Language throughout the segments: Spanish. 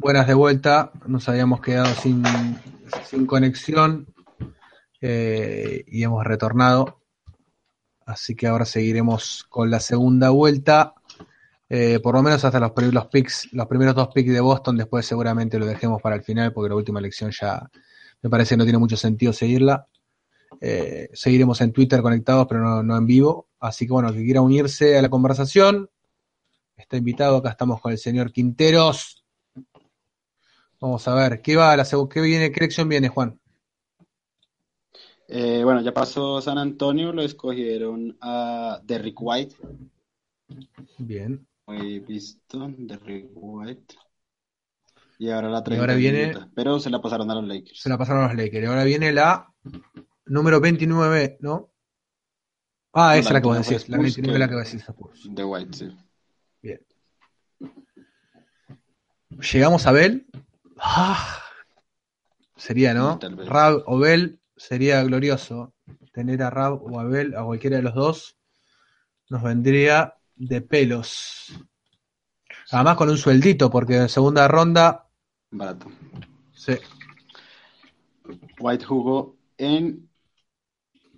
Buenas de vuelta, nos habíamos quedado sin, sin conexión eh, y hemos retornado. Así que ahora seguiremos con la segunda vuelta. Eh, por lo menos hasta los, picks, los primeros dos picks de Boston, después seguramente lo dejemos para el final, porque la última elección ya me parece que no tiene mucho sentido seguirla. Eh, seguiremos en Twitter conectados, pero no, no en vivo. Así que bueno, que quiera unirse a la conversación, está invitado. Acá estamos con el señor Quinteros. Vamos a ver, ¿qué va la qué viene, qué elección viene, Juan? Eh, bueno, ya pasó San Antonio, lo escogieron a Derrick White. Bien. Muy visto, Derrick White. Y ahora la y ahora viene, pero se la pasaron a los Lakers. Se la pasaron a los Lakers. Y ahora viene la número 29, ¿no? Ah, esa es la que vos decís, la 29 es la que vos decís. De White, sí. Bien. Llegamos a Bell. Ah, sería, ¿no? Rab o Bell sería glorioso. Tener a Rab o a Bell, a cualquiera de los dos, nos vendría de pelos. Además con un sueldito, porque en segunda ronda. Barato. Sí. White jugó en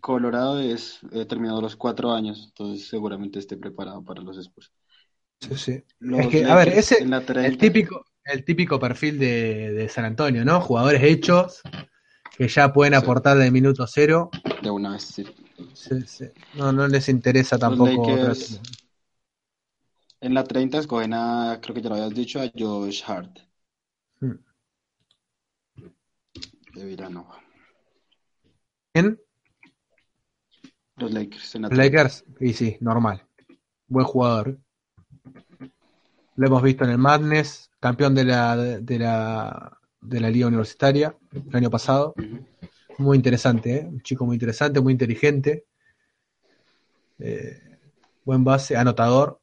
Colorado, es eh, terminado los cuatro años, entonces seguramente esté preparado para los Spurs. Sí, sí. es que, a ver, ese el típico, el típico perfil de, de, San Antonio, ¿no? Jugadores hechos que ya pueden aportar de minuto cero. De una vez, sí. sí, sí. No, no les interesa tampoco. Lakers, en la 30 escogen a, creo que ya lo habías dicho, a Josh Hart. Hmm. De Villanova. ¿En? Los Lakers. En la Lakers, y sí, normal. Buen jugador. Lo hemos visto en el Madness, campeón de la, de la, de la Liga Universitaria el año pasado. Muy interesante, ¿eh? un chico muy interesante, muy inteligente. Eh, buen base, anotador.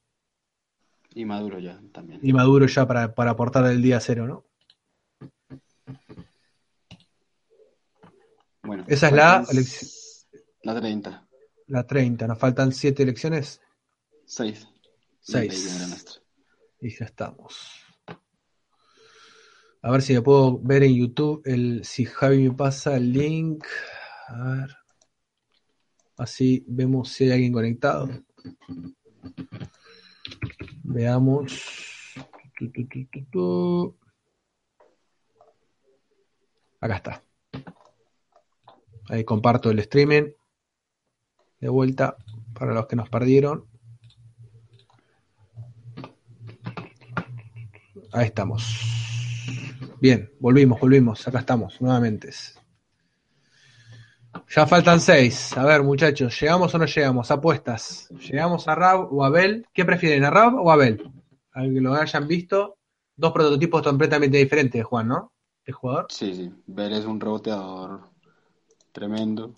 Y maduro ya también. Y maduro ya para, para aportar el día cero, ¿no? Bueno, esa es la La 30. La 30. ¿Nos faltan 7 elecciones? 6. 6. Y ya estamos. A ver si me puedo ver en YouTube el si Javi me pasa el link. A ver. Así vemos si hay alguien conectado. Veamos. Acá está. Ahí comparto el streaming. De vuelta para los que nos perdieron. Ahí estamos. Bien, volvimos, volvimos. Acá estamos, nuevamente. Ya faltan seis. A ver, muchachos, ¿llegamos o no llegamos? Apuestas. ¿Llegamos a Rab o a Bell? ¿Qué prefieren, a Rab o a Bell? Al que lo hayan visto, dos prototipos completamente diferentes, Juan, ¿no? ¿El jugador? Sí, sí. Bell es un reboteador tremendo.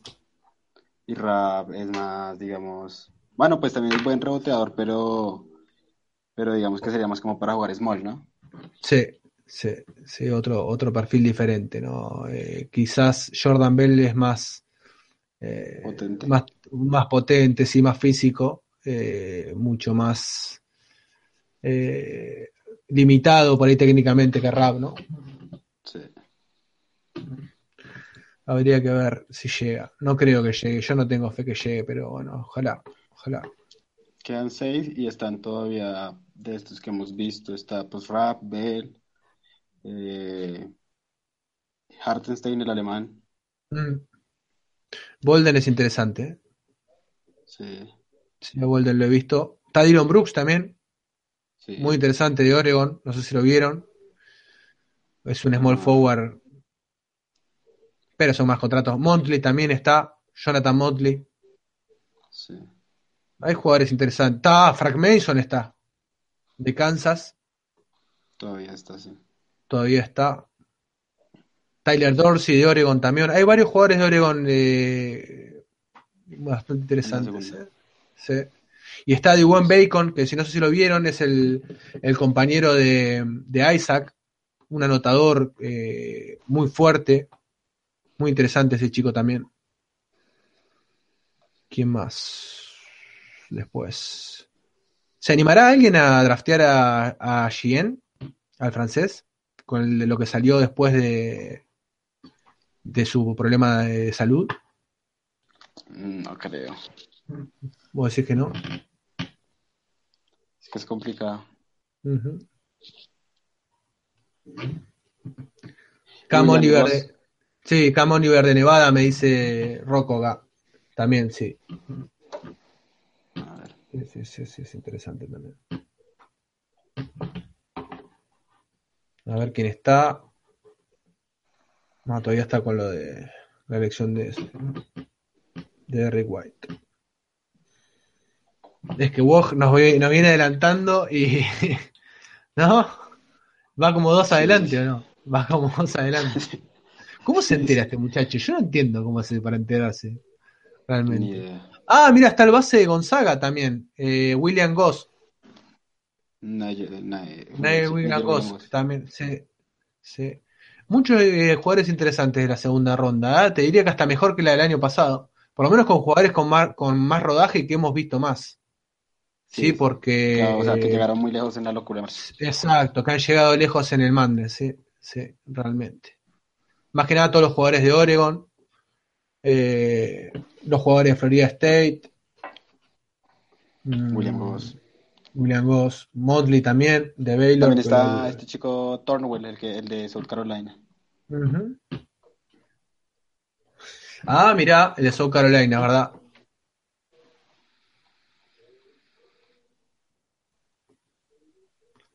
Y Rab es más, digamos. Bueno, pues también es buen reboteador, pero. Pero digamos que sería más como para jugar small, ¿no? Sí, sí, sí, otro, otro perfil diferente, ¿no? Eh, quizás Jordan Bell es más, eh, potente. más, más potente, sí, más físico, eh, mucho más limitado por ahí técnicamente que Rab, ¿no? Sí. Habría que ver si llega. No creo que llegue. Yo no tengo fe que llegue, pero bueno, ojalá, ojalá. Quedan seis y están todavía de estos que hemos visto. Está pues Rap, Bell, eh, Hartenstein, el alemán. Mm. Bolden es interesante. ¿eh? Sí. Sí, a Bolden lo he visto. Está Dylan Brooks también. sí. Muy interesante de Oregon. No sé si lo vieron. Es un small No. forward. Pero son más contratos. Montley también está. Jonathan Montley. Sí. Hay jugadores interesantes. Está Frank Mason está. De Kansas. Todavía está así. Todavía está. Tyler Dorsey de Oregon también. Hay varios jugadores de Oregon eh, bastante interesantes. ¿eh? Sí. Y está Dwayne Bacon, que si no sé si lo vieron, es el, el compañero de, de Isaac, un anotador eh, muy fuerte, muy interesante ese chico también. ¿Quién más? Después. ¿Se animará alguien a draftear a, a Gien, al francés? Con el de lo que salió después de, de su problema de salud? No creo. ¿Vos decís que no? Es que es complicado. Ujú. Cam William Oliver de, sí, Cam Oliver de Nevada me dice Rocco También, sí. A ver. Sí, sí, sí, sí, es interesante también. A ver quién está. No, todavía está con lo de la elección de, de Eric White. Es que Woj nos, vi- nos viene adelantando y. ¿No? Va como dos adelante o no? Va como dos adelante. ¿Cómo se entera este muchacho? Yo no entiendo cómo hace para enterarse. Realmente. Ah, mira, está el base de Gonzaga también. eh, William Goss. Goss Williams. también. Sí, sí. Muchos eh, jugadores interesantes de la segunda ronda. ¿eh? Te diría que hasta mejor que la del año pasado. Por lo menos con jugadores con más, con más rodaje y que hemos visto más. Sí, Sí, porque. Claro, o sea, que llegaron muy lejos en la locura. Exacto, que han llegado lejos en el Madness, sí, sí, realmente. Más que nada todos los jugadores de Oregon, eh, los jugadores de Florida State, mm, William Goss. William Goss, Motley también, de Baylor. También está pero- este chico Thornwell, el, que, el de South Carolina. Ah, mirá, el de South Carolina, ¿verdad?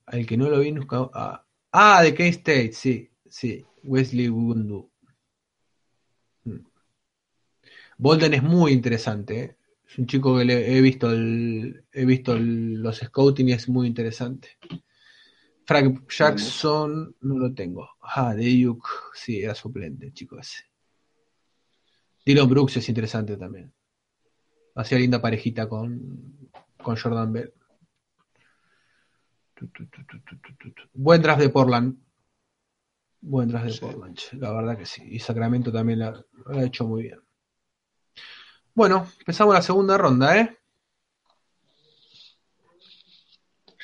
El que no lo vi nunca. Ah, ah, de K-State, sí, sí. Wesley Wundu. Mm. Bolden es muy interesante, ¿eh? Es un chico que le he visto el, he visto el- los scouting y es muy interesante. Frank Jackson, no lo tengo. Ah, de Duke, sí, era suplente, chico ese. Dylan Brooks es interesante también. Hacía linda parejita con, con Jordan Bell. Buen draft de Portland. Buen draft de Sí. Portland, la verdad que sí. Y Sacramento también la, lo ha hecho muy bien. Bueno, empezamos la segunda ronda, ¿eh?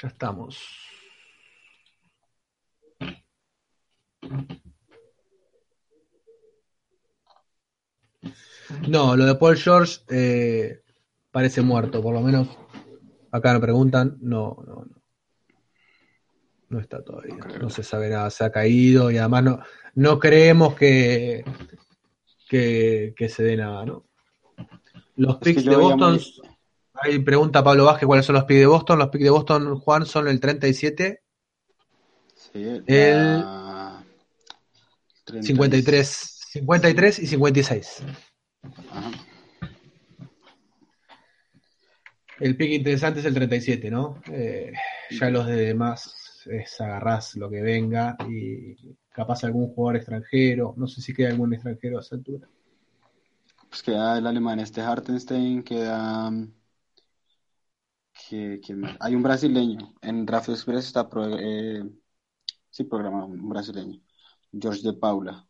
Ya estamos. No, lo de Paul George eh, parece muerto, por lo menos acá me preguntan, no, no, no. No está todavía, No se sabe nada, se ha caído y además no, no creemos que, que, que se dé nada, ¿no? Los Es picks de Boston, muy- ahí pregunta Pablo Vázquez cuáles son los picks de Boston, los picks de Boston, Juan, son el 37, Sí, el, El- la- 30 y- 53, 53 y 56. Ajá. El pick interesante es el 37, ¿no? Eh, ya los de demás es agarrás lo que venga y capaz algún jugador extranjero, no sé si queda algún extranjero a esa altura. Pues queda el alemán este Hartenstein, queda... Que, ¿quién más? Hay un brasileño. En Draft Express está pro- eh, sí, programado un brasileño. George de Paula.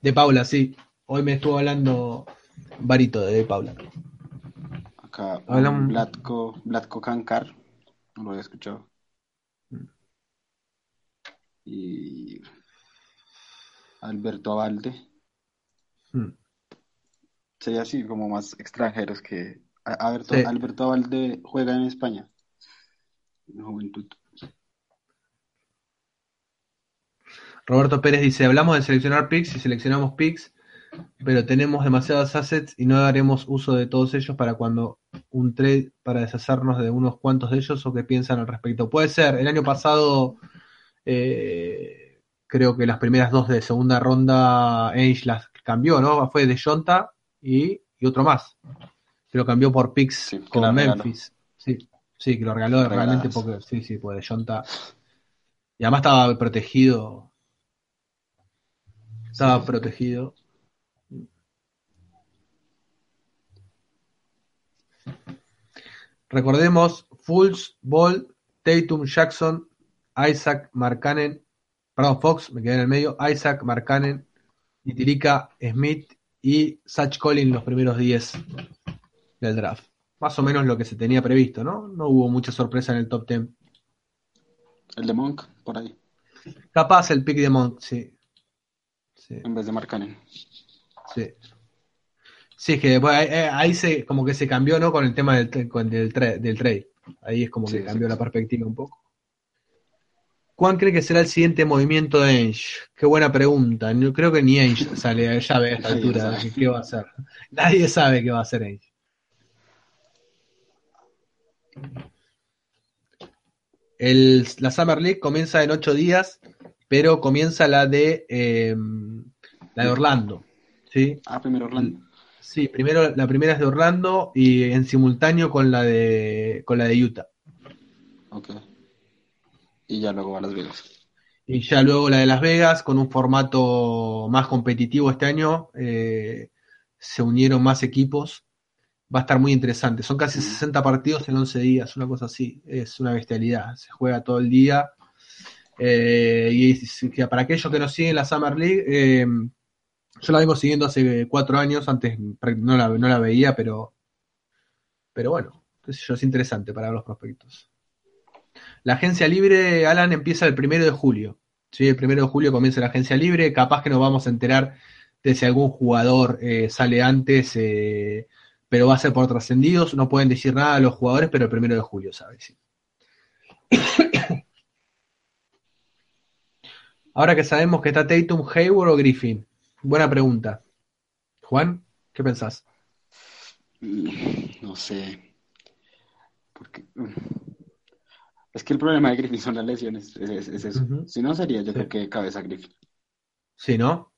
De Paula, sí. Hoy me estuvo hablando Barito de Paula. Acá Hablamos- un Blatko, Blatko Kankar. No lo había escuchado. Y Alberto Abalde. Hmm. Sería así como más extranjeros que... Alberto, Sí. Alberto Abalde juega en España. En Juventud. Roberto Pérez dice, hablamos de seleccionar picks y seleccionamos picks, pero tenemos demasiados assets y no daremos uso de todos ellos para cuando un trade para deshacernos de unos cuantos de ellos o qué piensan al respecto. Puede ser, el año pasado eh, creo que las primeras dos de segunda ronda Ainge las cambió, ¿no? Fue de Jonta y, y otro más. Que lo cambió por picks Sí, con regaló. Memphis. Sí, sí, que lo regaló Regaladas. realmente porque sí, sí, pues Jonta. Y además estaba protegido. Estaba Sí. protegido. Recordemos, Fultz, Ball, Tatum, Jackson, Isaac, Markkanen, perdón, Fox, me quedé en el medio, Isaac, Markkanen, Itirica, Smith y Satch Collins los primeros 10 del draft. Más o menos lo que se tenía previsto, ¿no? No hubo mucha sorpresa en el top 10. El de Monk, por ahí. Capaz el pick de Monk, sí. sí. En vez de Marcanen. Sí. Sí, es que después ahí, eh, ahí se, como que se cambió, ¿no? Con el tema del, con- del, tra- del trade. Ahí es como que Sí, cambió sí, la perspectiva un poco. ¿Cuál cree que será el siguiente movimiento de Ainge? Qué buena pregunta. No, creo que ni Ainge sale ya ve a esta Nadie altura sabe. qué va a hacer. Nadie sabe qué va a hacer Ainge. El, la Summer League comienza en ocho días, pero comienza la de eh, la de Orlando. ¿sí? Ah, primero Orlando. Sí, primero la primera es de Orlando y en simultáneo con la de con la de Utah. Ok. Y ya luego a Las Vegas. Y ya luego la de Las Vegas con un formato más competitivo este año. eh, se unieron más equipos. Va a estar muy interesante. Son casi 60 partidos en 11 días, una cosa así. Es una bestialidad. Se juega todo el día. Eh, y para aquellos que no siguen la Summer League, eh, yo la vengo siguiendo hace cuatro años. Antes no la, no la veía, pero, pero bueno, qué sé yo, es interesante para los prospectos. La agencia libre, Alan, empieza el primero de julio. ¿sí? El primero de julio comienza la agencia libre. Capaz que nos vamos a enterar de si algún jugador eh, sale antes, eh, pero va a ser por trascendidos. No pueden decir nada a los jugadores, pero el primero de julio, ¿sabes? Sí. Ahora que sabemos que está Tatum, Hayward o Griffin. Buena pregunta. Juan, ¿qué pensás? No sé. Porque, es que el problema de Griffin son las lesiones. Es, es- es eso. Si no, sería yo Sí. creo que cabeza Griffin. Sí, ¿no?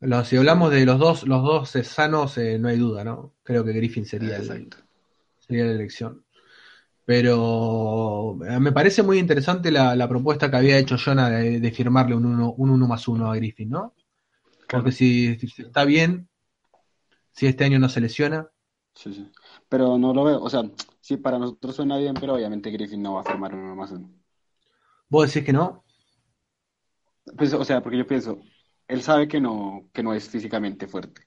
Lo- si hablamos de los dos, los dos eh, sanos, eh, no hay duda, ¿no? Creo que Griffin sería el, Exacto. sería la elección. Pero eh, me parece muy interesante la, la propuesta que había hecho Jonah de, de firmarle un uno, un uno más uno a Griffin, ¿no? Porque si, si está bien, si este año no se lesiona, Sí, sí. Pero no lo veo. O sea, sí, para nosotros suena bien, pero obviamente Griffin no va a firmar uno más uno. vos decís que no. Pues, o sea, porque yo pienso, él sabe que no, que no es físicamente fuerte.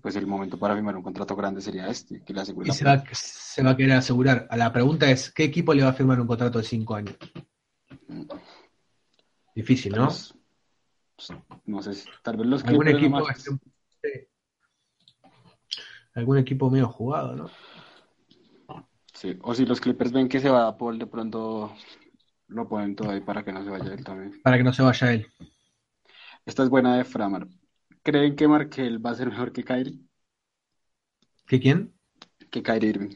Pues el momento para firmar un contrato grande sería este, que le asegure Y se va, se va a querer asegurar. La pregunta es, ¿qué equipo le va a firmar un contrato de cinco años? Difícil, ¿no? pues, no sé, tal vez los Algún equipo, sí. Algún equipo medio jugado, ¿no? Sí, o si los Clippers ven que se va a Paul, de pronto lo ponen todo ahí para que no se vaya él también. Para que no se vaya él. Esta es buena de Framar. ¿Creen que Markel va a ser mejor que Kyrie? ¿Qué quién? Que Kyrie Irving.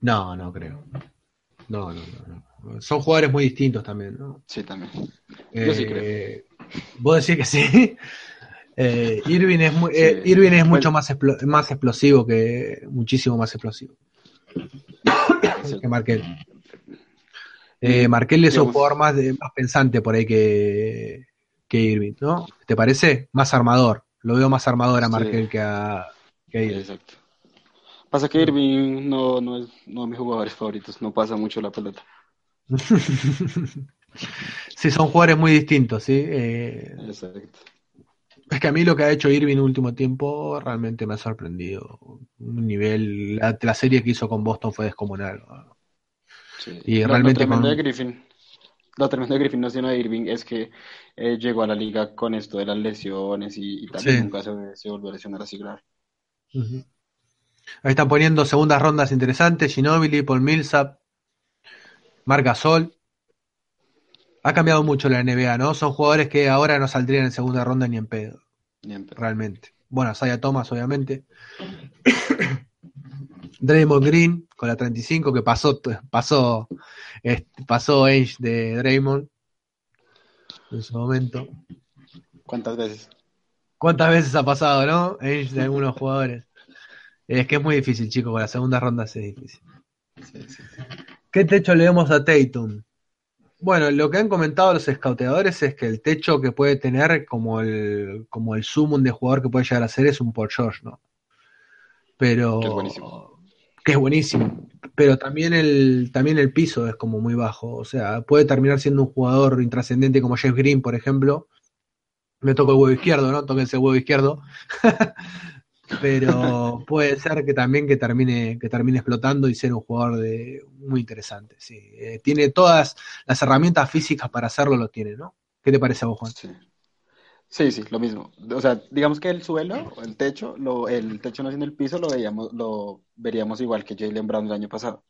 No, no creo. No, no, no, no. Son jugadores muy distintos también, ¿no? Sí, también. Yo sí creo. Eh, Vos decís que sí. Eh, Irving es, muy, Sí. eh, Irving es mucho más, explo- más explosivo que. Muchísimo más explosivo Sí. que Markel. Eh, Markel es un jugador más, de- más pensante por ahí que, que Irving, ¿no? ¿Te parece? Más armador. Lo veo más armador a Sí. Markel que a, que a Irving. Exacto. Pasa que Irving no, no es uno de mis jugadores favoritos, no pasa mucho la pelota. sí, son jugadores muy distintos, ¿sí? Eh, Exacto. Es que a mí lo que ha hecho Irving en el último tiempo realmente me ha sorprendido. Un nivel, la, la serie que hizo con Boston fue descomunal. Sí. Y Lo- realmente lo tremendo con- de Griffin, lo tremendo de Griffin, no sino de Irving, es que eh, llegó a la liga con esto de las lesiones y, y Sí. nunca se, se volvió a lesionar así grave. Ujú. Ahí están poniendo segundas rondas interesantes, Ginobili, Paul Millsap, Marc Gasol. Ha cambiado mucho la NBA, ¿no? Son jugadores que ahora no saldrían en segunda ronda ni en pedo, pero- realmente. Bueno, Saya Thomas, obviamente. Draymond Green con la 35 que pasó pasó este, pasó Age de Draymond en su momento. ¿Cuántas veces? ¿Cuántas veces ha pasado, no? Age de algunos jugadores. Es que es muy difícil, chicos, con las segundas rondas es difícil. Sí, sí. ¿Qué techo le vemos a Tatum? Bueno, lo que han comentado los scouteadores es que el techo que puede tener como el, como el sumum de jugador que puede llegar a ser es un Paul George, ¿no? Pero Que es buenísimo. que es buenísimo. Pero también el, también el piso es como muy bajo. O sea, puede terminar siendo un jugador intrascendente como Jeff Green, por ejemplo. Me toco el huevo izquierdo, ¿no? Tóquense el huevo izquierdo. pero puede ser que también que termine, que termine explotando y ser un jugador de, muy interesante. Sí. Eh, tiene todas las herramientas físicas para hacerlo, lo tiene, ¿no? ¿Qué te parece a vos, Juan? Sí. Sí, sí, lo mismo. O sea, digamos que el suelo, el techo, lo, el techo no siendo el piso, lo veíamos, lo veríamos igual que Jalen Brown el año pasado.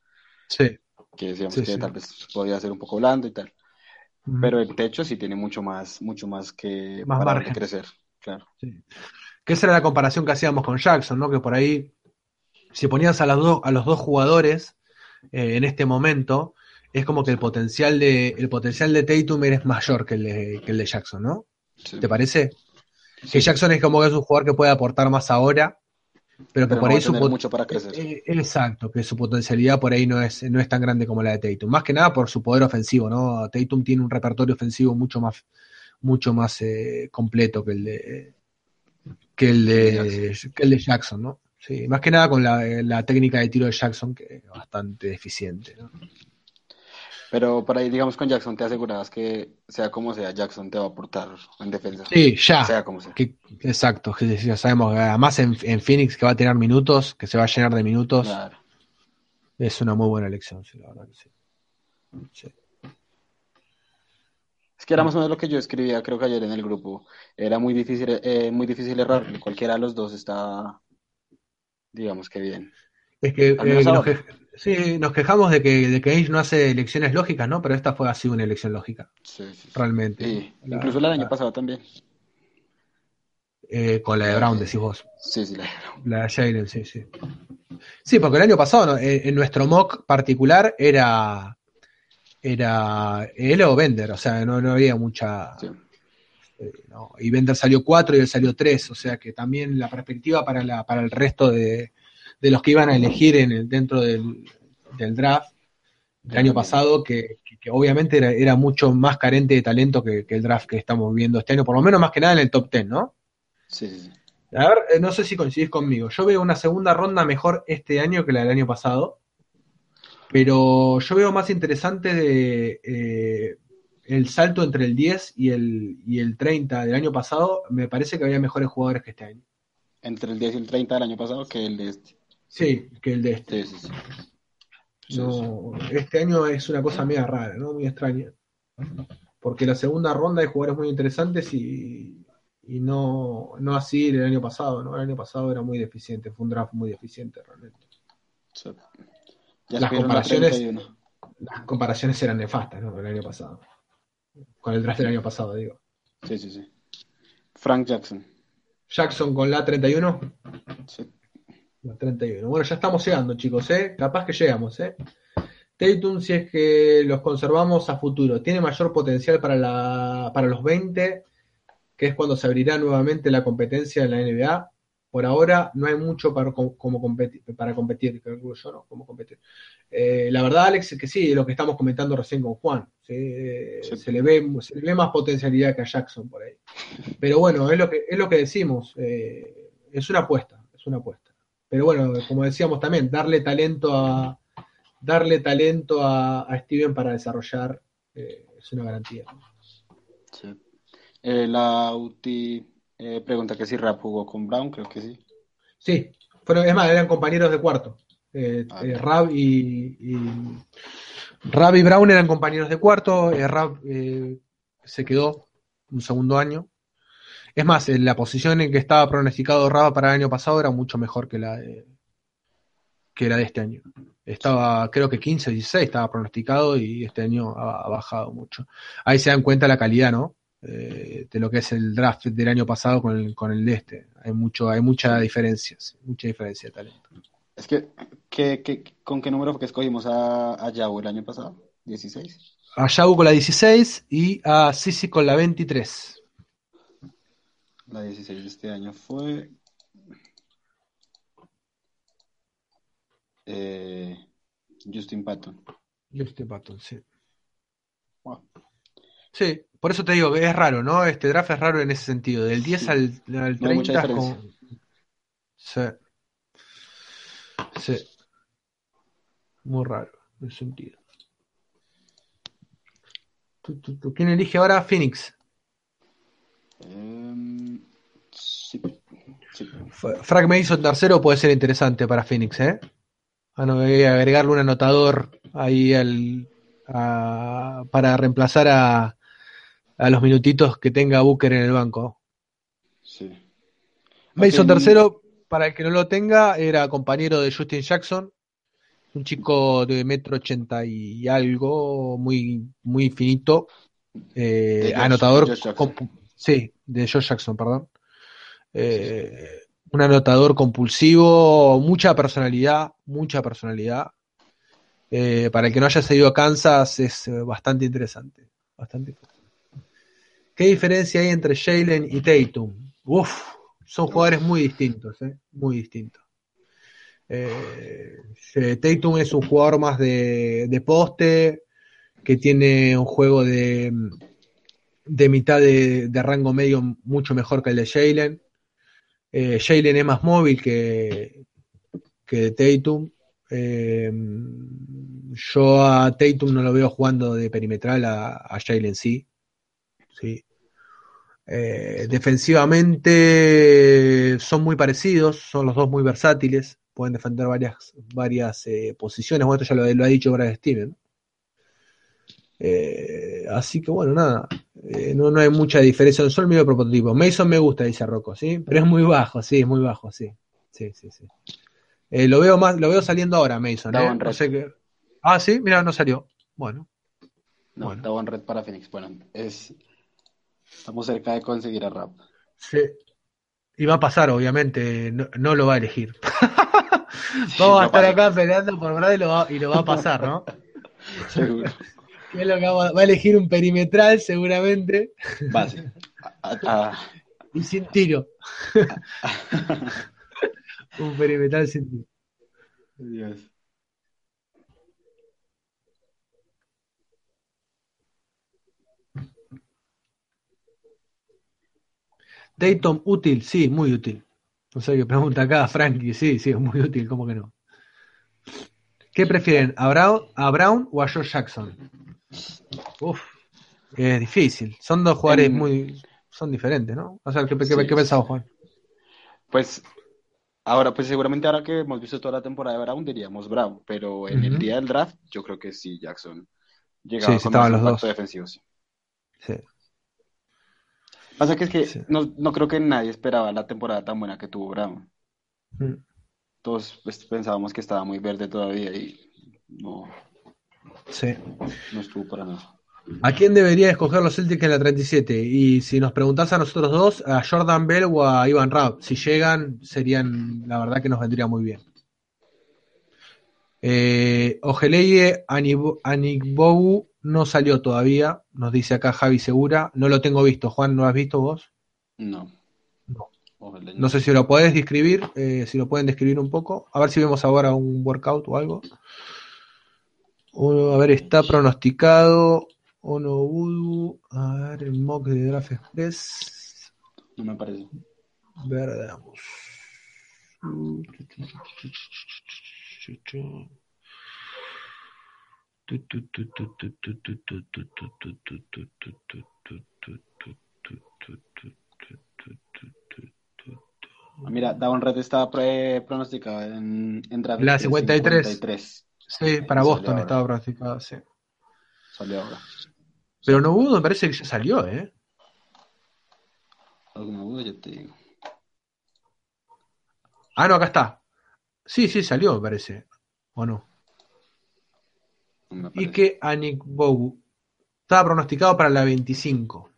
Sí. Que decíamos Sí, que sí. tal vez podía ser un poco blando y tal. Pero el techo sí tiene mucho más, mucho más que Más para crecer. Claro. Sí. Que esa era la comparación que hacíamos con Jackson, ¿no? Que por ahí, si ponías a, las a los dos jugadores eh, en este momento, es como que el potencial de, el potencial de Tatum es mayor que el de, que el de Jackson, ¿no? Sí. ¿Te parece? Que Jackson es como que es un jugador que puede aportar más ahora, pero que Pero por no ahí su mucho para crecer. eh, eh, exacto, que su potencialidad por ahí no es, no es tan grande como la de Tatum. Más que nada por su poder ofensivo, ¿no? Tatum tiene un repertorio ofensivo mucho más, mucho más eh, completo que el de que el de, que el de Jackson, ¿no? Sí, más que nada con la, la técnica de tiro de Jackson, que es bastante deficiente, ¿no? Pero por ahí, digamos, con Jackson te asegurabas que sea como sea, Jackson te va a aportar en defensa. Sí, ya. Sea como sea. Que- exacto, que ya sabemos, además en, en Phoenix que va a tener minutos, que se va a llenar de minutos, Claro. es una muy buena elección, sí, la verdad que sí. Sí. Es que era más o menos lo que yo escribía, creo que ayer en el grupo. Era muy difícil, eh, muy difícil errar. Cualquiera de los dos está, digamos que bien. Es que eh, nos, que- sí, nos quejamos de que, de que Ainge no hace elecciones lógicas, ¿no? Pero esta fue así una elección lógica, Sí, sí, sí. realmente. Y La- incluso el año la- pasado también. eh, con la de Brown, decís vos. Sí, sí, la La de Jalen, sí, sí. Sí, porque el año pasado, ¿no? en, en nuestro mock particular, era era él o Bender, o sea, no, no había mucha. sí. eh, no. Y Bender salió 4 y él salió 3, o sea que también la perspectiva para, la, para el resto de, de los que iban a elegir en el, dentro del, del draft del año pasado, que, que- que obviamente era, era mucho más carente de talento que, que el draft que estamos viendo este año, por lo menos más que nada en el top 10, ¿no? Sí, sí, sí. A ver, eh, no sé si coincidís conmigo. Yo veo una segunda ronda mejor este año que la del año pasado. Pero yo veo más interesante de, eh, el salto entre el 10 y el, y el 30 del año pasado. Me parece que había mejores jugadores que este año. Entre el 10 y el 30 del año pasado que el de este. Sí, que el de este. Sí, sí, sí. Sí, No, este año es una cosa media rara, ¿no? Muy extraña. Porque la segunda ronda hay jugadores muy interesantes y, y no, no así el año pasado, ¿no? El año pasado era muy deficiente, fue un draft muy deficiente realmente. Ya Las comparaciones- 31. las comparaciones eran nefastas, ¿no? El año pasado. Con el draft del año pasado, digo. Sí, sí, sí. Frank Jackson. Jackson con la 31. Sí. La 31. Bueno, ya estamos llegando, chicos, ¿eh? Capaz que llegamos, ¿eh? Tatum, si es que los conservamos a futuro, tiene mayor potencial para, la, para los 20, que es cuando se abrirá nuevamente la competencia en la NBA. Por ahora no hay mucho para, com- como competir, para competir, calculo yo, ¿no? Como competir. Eh, la verdad, Alex, es que sí, lo que estamos comentando recién con Juan. ¿sí? Sí. Se, le ve, se le ve más potencialidad que a Jackson por ahí. Pero bueno, es lo que, es lo que decimos. eh, es una apuesta, es una apuesta. Pero bueno, como decíamos también, darle talento a darle talento a, a Steven para desarrollar eh, es una garantía. Sí. La UTI eh, pregunta que si Rap jugó con Brown, creo que sí. Sí, fueron, es más, eran compañeros de cuarto. Eh, Ah, eh, bien. Rab y, y- Rab y Brown eran compañeros de cuarto. eh, Rab eh, se quedó un segundo año. Es más, en la posición en que estaba pronosticado Rab para el año pasado era mucho mejor que la de, que la de este año. Estaba, creo que 15 o 16 estaba pronosticado y este año ha, ha bajado mucho. Ahí se dan cuenta la calidad, ¿no? Eh, de lo que es el draft del año pasado con el, con el de este. Hay mucho, hay mucha diferencia, mucha diferencia de talento. Es que, ¿qué- qué- con qué número fue que escogimos a, a Yao el año pasado? ¿16? A Yau con la 16 y a Sisi con la 23. La 16 de este año fue. eh, Justin Patton. Justin Patton, sí. Wow. Sí, por eso te digo que es raro, ¿no? Este draft es raro en ese sentido. Del 10 Sí. al, al No hay mucha 30 es diferencia. como- Sí. Sí. Muy raro en ese sentido. Tu, tu, tu. ¿Quién elige ahora? Phoenix. Em, sí. Frank Mason tercero puede ser interesante para Phoenix, ¿eh? Ah, agregarle un anotador ahí al, para reemplazar a, a los minutitos que tenga Booker en el banco. Sí. Mason tercero, para el que no lo tenga, era compañero de Justin Jackson, un chico de metro ochenta y algo, muy, muy finito, eh, anotador, sí, de Josh Jackson, perdón. Eh, un anotador compulsivo, mucha personalidad, mucha personalidad. Eh, para el que no haya seguido a Kansas es bastante interesante, bastante ¿Qué diferencia hay entre Jalen y Tatum? Uf, son jugadores muy distintos, ¿eh? muy distintos. Eh, Tatum es un jugador más de, poste, que tiene un juego de, de mitad de, rango medio mucho mejor que el de Jalen. Eh, Jalen es más móvil que, que Tatum. Eh, yo a Tatum no lo veo jugando de perimetral, a, a Jalen sí. sí. Eh, defensivamente son muy parecidos, son los dos muy versátiles, pueden defender varias, varias eh, posiciones. Bueno, esto ya lo, ha dicho Brad Steven. Eh, así que bueno, nada, no, no hay mucha diferencia, son el mismo prototipo. Mason me gusta, dice Rocco, ¿sí? Pero es muy bajo, sí, es muy bajo, sí. Sí, sí, sí. lo veo más, lo veo saliendo ahora, Mason. No sé qué. Ah, sí, mira, no salió. Bueno. No, bueno. red para Phoenix. Bueno, es Estamos cerca de conseguir a Rap. Sí. Y va a pasar, obviamente, no, lo va a elegir. Vamos a estar acá peleando por verdad y lo, va, y lo va a pasar, ¿no? Seguro. ¿Qué es lo que va, a elegir un perimetral seguramente. Base. y sin tiro. un perimetral sin tiro. Dios. Dayton útil, sí, muy útil. No sé qué pregunta acá, Frankie, sí, sí, es muy útil, ¿cómo que no? ¿Qué prefieren, a Brown, o a George Jackson? Uf, es difícil. Son dos jugadores muy. Son diferentes, ¿no? O sea, ¿qué, qué, Juan? Pues ahora, pues seguramente ahora que hemos visto toda la temporada de Brown, diríamos Brown, pero en el día del draft, yo creo que sí, Jackson llegaba sí, con los dos. defensivo, sí. Sí. Pasa que es que no, no, creo que nadie esperaba la temporada tan buena que tuvo Brown. Mm. Todos pues, pensábamos que estaba muy verde todavía y no, sí. no estuvo para nada. ¿A quién debería escoger los Celtics en la 37? Y si nos preguntás a nosotros dos, a Jordan Bell o a Ivan Rapp. Si llegan, serían, la verdad que nos vendría muy bien. Eh, Ojeleye Anigbogu no salió todavía, nos dice acá Javi Segura. No lo tengo visto. Juan, ¿no lo has visto vos? No. No. No sé si lo podés describir, eh, si lo pueden describir un poco. A ver si vemos ahora un workout o algo. a ver, está pronosticado. Ono A ver, el mock de Draft Express. No me parece. Veamos. Mira, Davon Red estaba pronosticado en, en draft. La 53. Sí, para Boston estaba pronosticado, sí. Salió ahora. Pero no hubo, me parece que ya salió, ¿eh? No hubo, ya te digo. Ah, no, acá está. Sí, sí, salió, me parece. ¿O no? Y que Anik Bogu estaba pronosticado para la 25.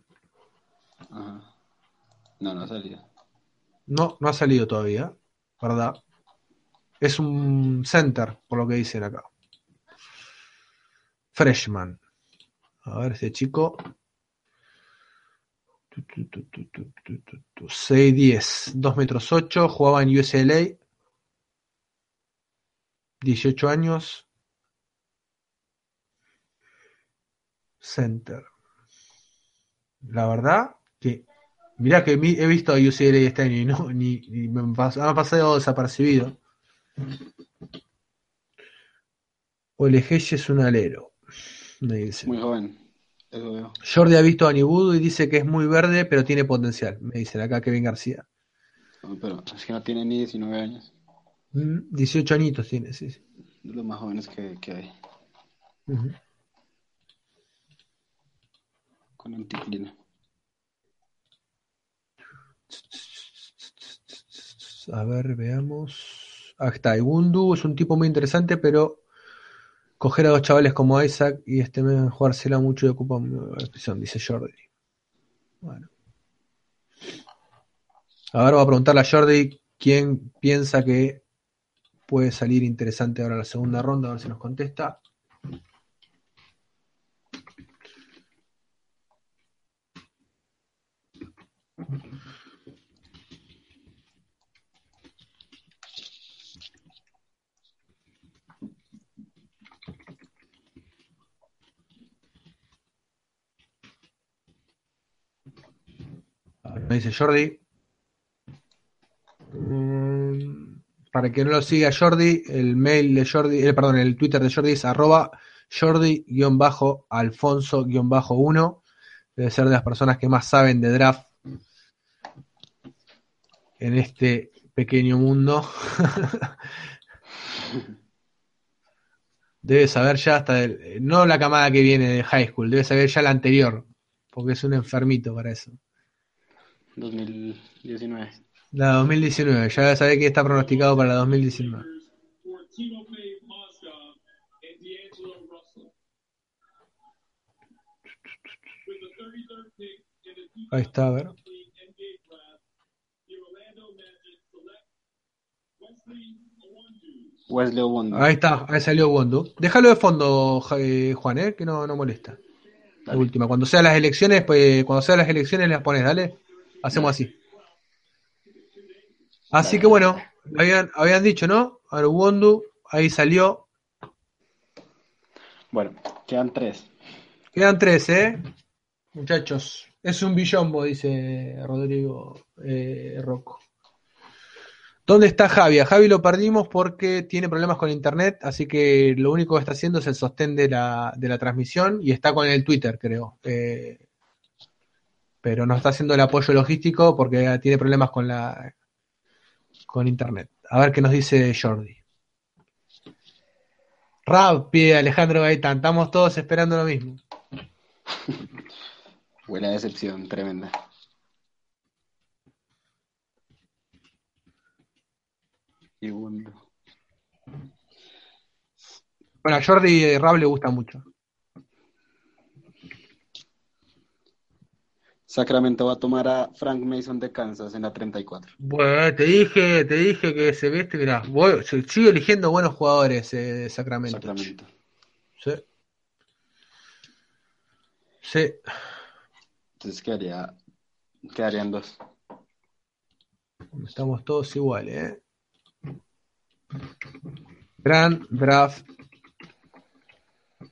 No, no ha salido. No, no ha salido todavía, ¿verdad? Es un center, por lo que dicen acá. Freshman. A ver, este chico. 6'10, 2 metros 8, jugaba en USLA. 18 años, Center. La verdad que, mirá que he visto a UCLA este año y no, ni, me ha pasado desapercibido. Olegeche es un alero, me dice. Muy joven. Jordi ha visto a Nibudo y dice que es muy verde, pero tiene potencial. Me dicen acá Kevin García. No, pero es que no tiene ni 19 años. Mm, 18 añitos tiene, sí. sí. De los más jóvenes que, que hay. Ujú. A ver, veamos. Ah, está. Igundu es un tipo muy interesante, pero coger a dos chavales como Isaac y este mes jugársela mucho y ocupa una expresión, dice Jordi. Bueno. A ver, voy a preguntarle a Jordi quién piensa que puede salir interesante ahora la segunda ronda, a ver si nos contesta. Dice Jordi. Mm, Para que no lo siga Jordi, el mail de Jordi, eh, perdón, el Twitter de Jordi es arroba Jordi-Alfonso-1. Debe ser de las personas que más saben de draft en este pequeño mundo. debe saber ya hasta el, no la camada que viene de high school, debe saber ya la anterior, porque es un enfermito para eso. 2019. La 2019, ya saber que está pronosticado para la 2019. for Timofey Mozgov and D'Angelo Russell. With the 33rd pick in the Ahí está, a ver. 2023 NBA draft, the Orlando Magic select Wesley Owondo. Ahí está, ahí salió Wondo. Déjalo de fondo, eh, Juan, ¿eh? que no, no molesta. La última. Cuando sean las elecciones, pues cuando sean las elecciones las pones, dale. Hacemos así. Así que bueno, habían, habían dicho, ¿no? Wondo, ahí salió. Bueno, quedan tres. Quedan tres, ¿eh? Muchachos. Es un billombo, dice Rodrigo eh, Rocco. ¿Dónde está Javi? A Javi lo perdimos porque tiene problemas con internet, así que lo único que está haciendo es el sostén de la, de la transmisión y está con el Twitter, creo. Eh, pero no está haciendo el apoyo logístico porque tiene problemas con la con internet. A ver qué nos dice Jordi. Rap, pide Alejandro Gaitán. Estamos todos esperando lo mismo. Huele a decepción tremenda. Wondo. Bueno, a Jordi Rab le gusta mucho. Sacramento va a tomar a Frank Mason de Kansas en la 34. Bueno, te dije, te dije que se viste, mirá, sigue eligiendo buenos jugadores eh, de Sacramento. Sacramento. Sí. Sí. Entonces quedaría, quedarían dos. Estamos todos iguales, ¿eh? Gran draft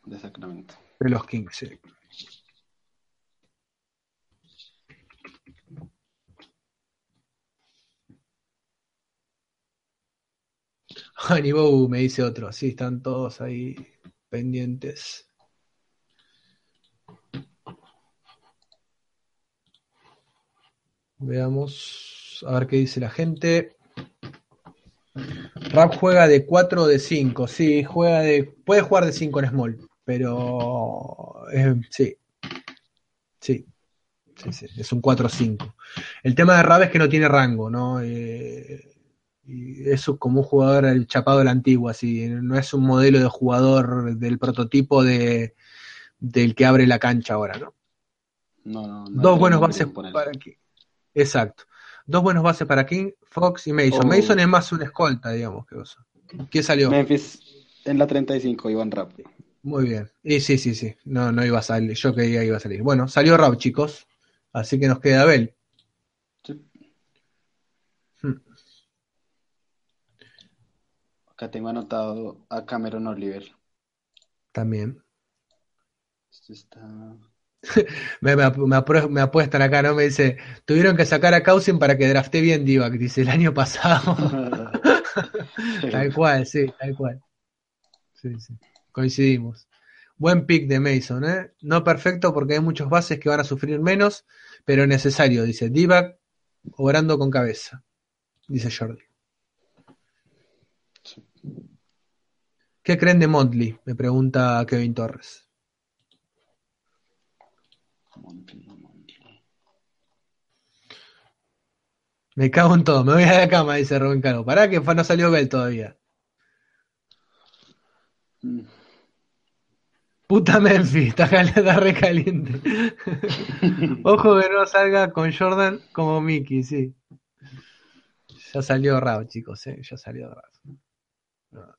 de Sacramento. De los 15. Anibou, me dice otro. Sí, están todos ahí pendientes. Veamos, a ver qué dice la gente. Rap juega de 4 o de 5. Sí, juega de. Puede jugar de 5 en Small, pero. Eh, sí. sí. Sí. Sí, Es un 4-5. El tema de Rap es que no tiene rango, ¿no? Eh, y es como un jugador el chapado de la antigua, así. No es un modelo de jugador del prototipo de, del que abre la cancha ahora, ¿no? No, no, no Dos buenos bases para King. Exacto. Dos buenos bases para King, Fox y Mason. Oh. Mason es más una escolta, digamos, que. ¿Qué salió? Memphis en la 35, Iván Rap. Muy bien. Y sí, sí, sí. No, no iba a salir. Yo creía que iba a salir. Bueno, salió Rab, chicos. Así que nos queda Abel. Sí. Hmm. Acá tengo anotado a Cameron Oliver. También. Esto está. Me, me, me me apuestan acá, ¿no? Me dice, tuvieron que sacar a Cousin para que drafté bien Divac, dice el año pasado. tal cual, sí, tal cual. Sí, sí. Coincidimos. Buen pick de Mason, ¿eh? No perfecto porque hay muchos bases que van a sufrir menos, pero necesario, dice Divac, obrando con cabeza. dice Jordi. ¿Qué creen de Motley? Me pregunta Kevin Torres. Me cago en todo, me voy a la cama, dice Rubén Cano. Pará que no salió Bell todavía. Puta Memphis, está, está re caliente. Ojo que no salga con Jordan como Mickey, sí. Ya salió Rao, chicos, eh. Ya salió Rao. No.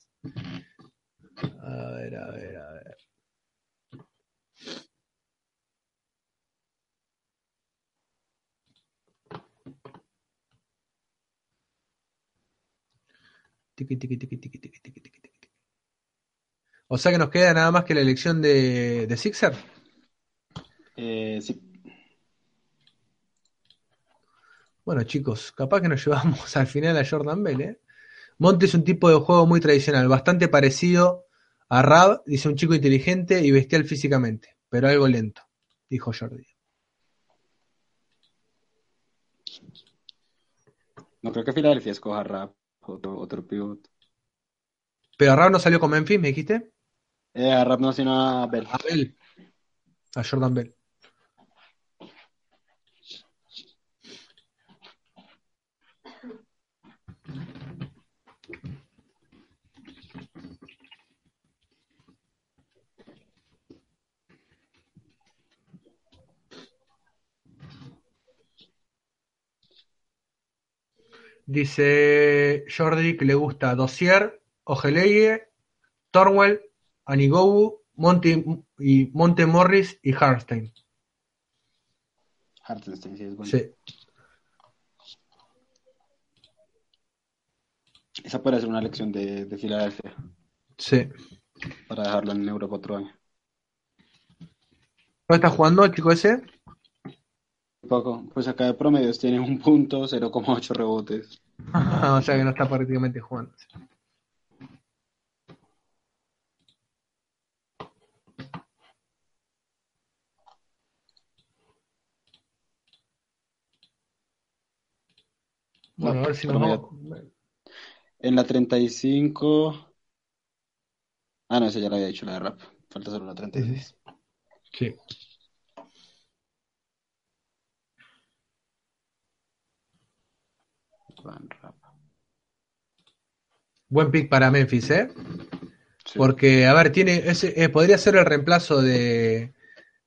A ver, a ver, a ver. Tiqui, tiqui, tiqui. O sea que nos queda nada más que la elección de, de Sixer. Eh, sí. Bueno, chicos, capaz que nos llevamos al final a Jordan Bell, ¿eh? Monte es un tipo de juego muy tradicional, bastante parecido a Rab, dice un chico inteligente y bestial físicamente, pero algo lento, dijo Jordi. No creo que Filadelfia escoja rap, otro, otro pivot. Pero Rab no salió con Memphis, ¿me dijiste? Eh, a rap no, sino a Bell. A Bell. A Jordan Bell. Dice Jordi que le gusta Dossier, Ojeleye, Torwell, Anigobu, Monte, y Monte Morris y Harstein. Hartenstein, sí, es bueno. Sí. Esa puede ser una elección de, de Filadelfia Sí. para dejarlo en Europa otro año. ¿No está jugando el chico ese? Poco, pues acá de promedios tiene un punto, 0,8 rebotes. o sea que no está prácticamente jugando. Bueno, a ver si vamos. En la 35. Ah, no, esa ya la había dicho, la de rap. Falta solo la 36. Sí. Van. Buen pick para Memphis, ¿eh? Sí. Porque, a ver, tiene ese, eh, podría ser el reemplazo de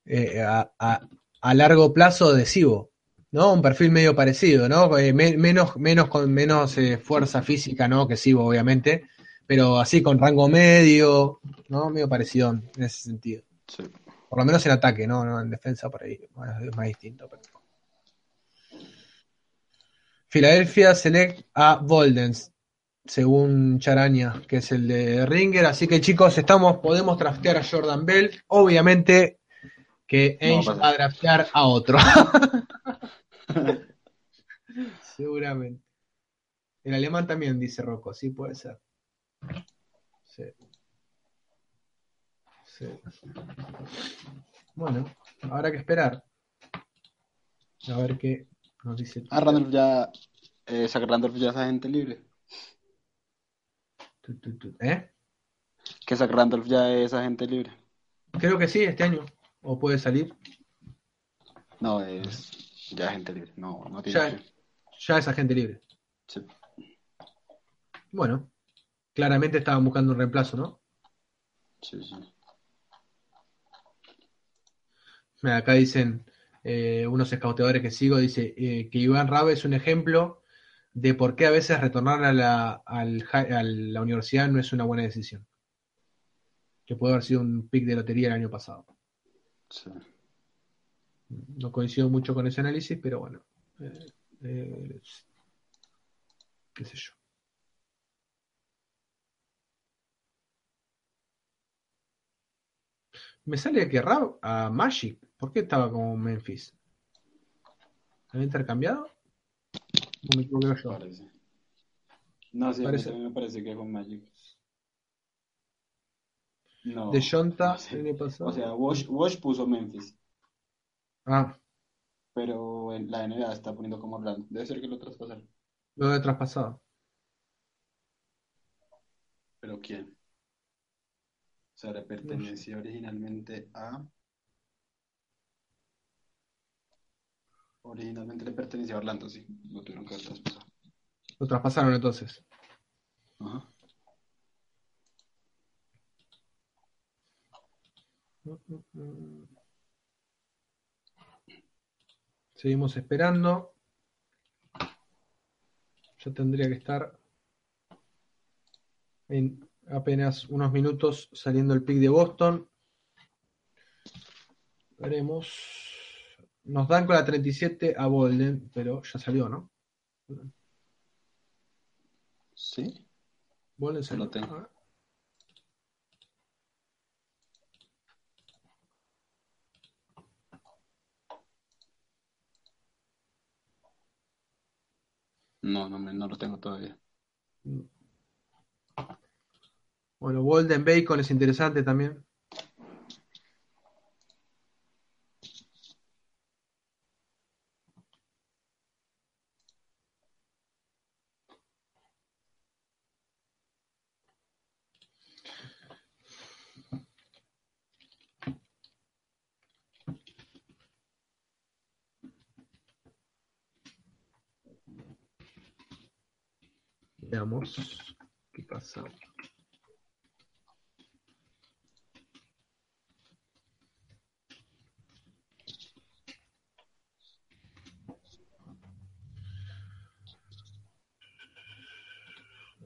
eh, a, a- a largo plazo de Sibo, ¿no? Un perfil medio parecido, ¿no? Eh, me- menos, menos con menos eh, fuerza física, ¿no? Que Sibo, obviamente, pero así con rango medio, ¿no? Medio parecido en ese sentido. Sí. Por lo menos en ataque, ¿no? No en defensa por ahí, bueno, es más distinto. pero- Filadelfia select a Voldens, según Charaña, que es el de Ringer. Así que chicos, estamos, podemos draftear a Jordan Bell. Obviamente que No Ainge pasa. va a draftear a otro. Seguramente. El alemán también dice Rocco, sí puede ser. Sí. Sí. Bueno, habrá que esperar. A ver qué nos dice. Ah, Randolph ya. Eh, Zach Randolph ya es agente libre. Tu, tu, tu. ¿Eh? Que Zach Randolph ya es agente libre. Creo que sí, este año. O puede salir. No, es ya agente libre. No, no tiene Ya, ya es agente libre. Sí. Bueno, claramente estaban buscando un reemplazo, ¿no? Sí, sí. Mira, acá dicen eh, unos escauteadores que sigo, dice eh, que Iván Rabe es un ejemplo de por qué a veces retornar a la, al a la universidad no es una buena decisión. Que puede haber sido un pick de lotería el año pasado. sí. No coincido mucho con ese análisis, pero bueno. eh, qué sé yo. Me sale que Rab a Magic. ¿Por qué estaba como Memphis? ¿Había intercambiado? ¿O me equivoqué yo? Parece. No, sí, a mí Parece. me parece que fue Magic. No. De Jonta no sé. el año pasado. O sea, Wash, Wash puso Memphis, Ah, pero en la NBA está poniendo como Orlando. Debe ser que lo traspasaron. Lo de traspasado. ¿Pero quién? O sea, le pertenecía originalmente a... Originalmente le pertenecía a Orlando, sí. Lo tuvieron que haber traspasado. Lo traspasaron entonces. Ajá. Seguimos esperando. Ya tendría que estar en apenas unos minutos saliendo el pick de Boston. Veremos. Nos dan con la 37 a Bolden, pero ya salió, ¿no? ¿Sí? Bolden salió. Lo tengo. A ver. No, no, me- no lo tengo todavía. Bueno, Bolden Bacon es interesante también. Veamos qué pasa.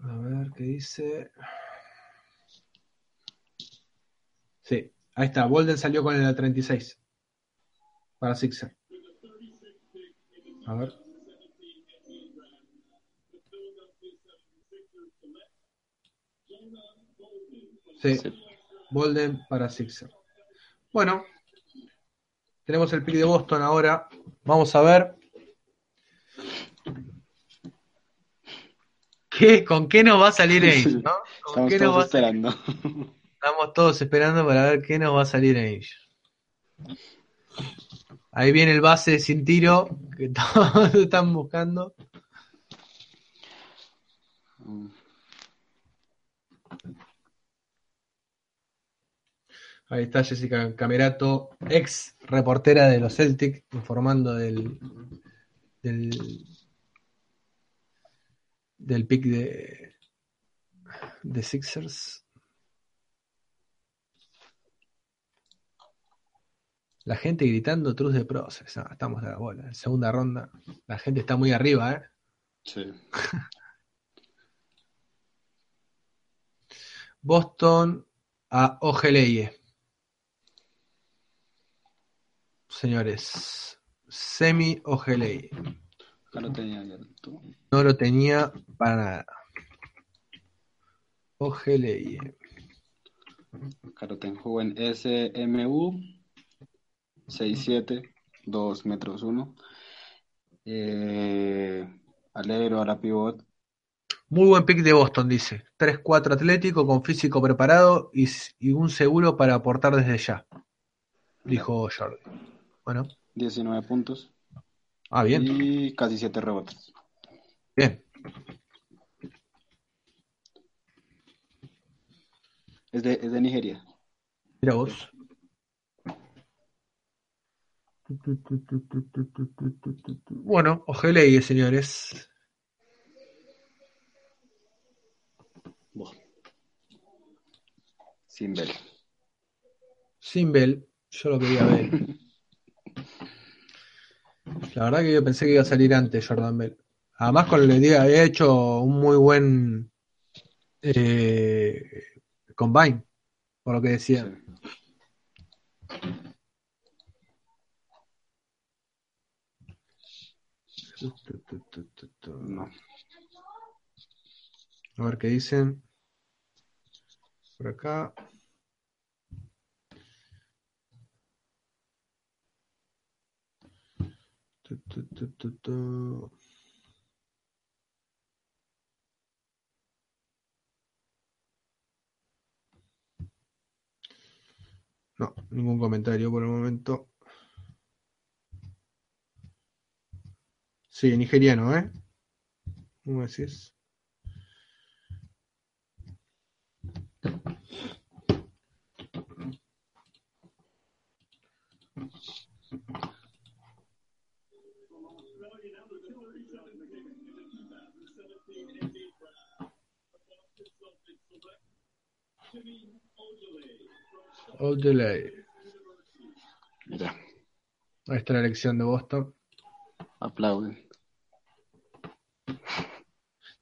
A ver qué dice. Sí, ahí está. Bolden salió con el 36 para Sixer. A ver. Sí, Sí. Bolden para Sixer. Bueno, tenemos el pick de Boston ahora. Vamos a ver. ¿Qué, ¿Con qué nos va a salir. ¿Con Estamos qué nos va todos salir? esperando. Estamos todos esperando para ver qué nos va a salir Ainge. Ahí viene el base sin tiro que todos están buscando. Ahí está Jessica Camerato, ex reportera de los Celtics, informando del, del, del pick de, de Sixers. La gente gritando Truz de Process. Ah, estamos de la bola. En segunda ronda. La gente está muy arriba, ¿eh? Sí. Boston a Ojeleye. Señores, Semi Ojeleye. Acá lo tenía. No lo tenía para nada. Ojeleye. Acá lo tengo. En SMU 6'7", 2 metros 1. Eh, alero, ahora pivot. Muy buen pick de Boston, dice. 3-4 atlético, con físico preparado y, y un seguro para aportar desde ya. Dijo Jordi. Bueno, 19 puntos. Ah, bien, Y casi 7 rebotes. bien. Es de, es de Nigeria. Mira vos. Bueno, Ojeleye, señores. Sin ver. Sin Bell, yo lo quería ver. La verdad que yo pensé que iba a salir antes Jordan Bell. Además con el día había hecho un muy buen eh, combine, por lo que decía. Sí. No. A ver qué dicen. Por acá. Tu, tu, tu, tu, tu. No, ningún comentario por el momento. Sí, nigeriano, ¿eh? ¿Cómo decís? All delay. Mira, Ahí está la elección de Boston. aplauden.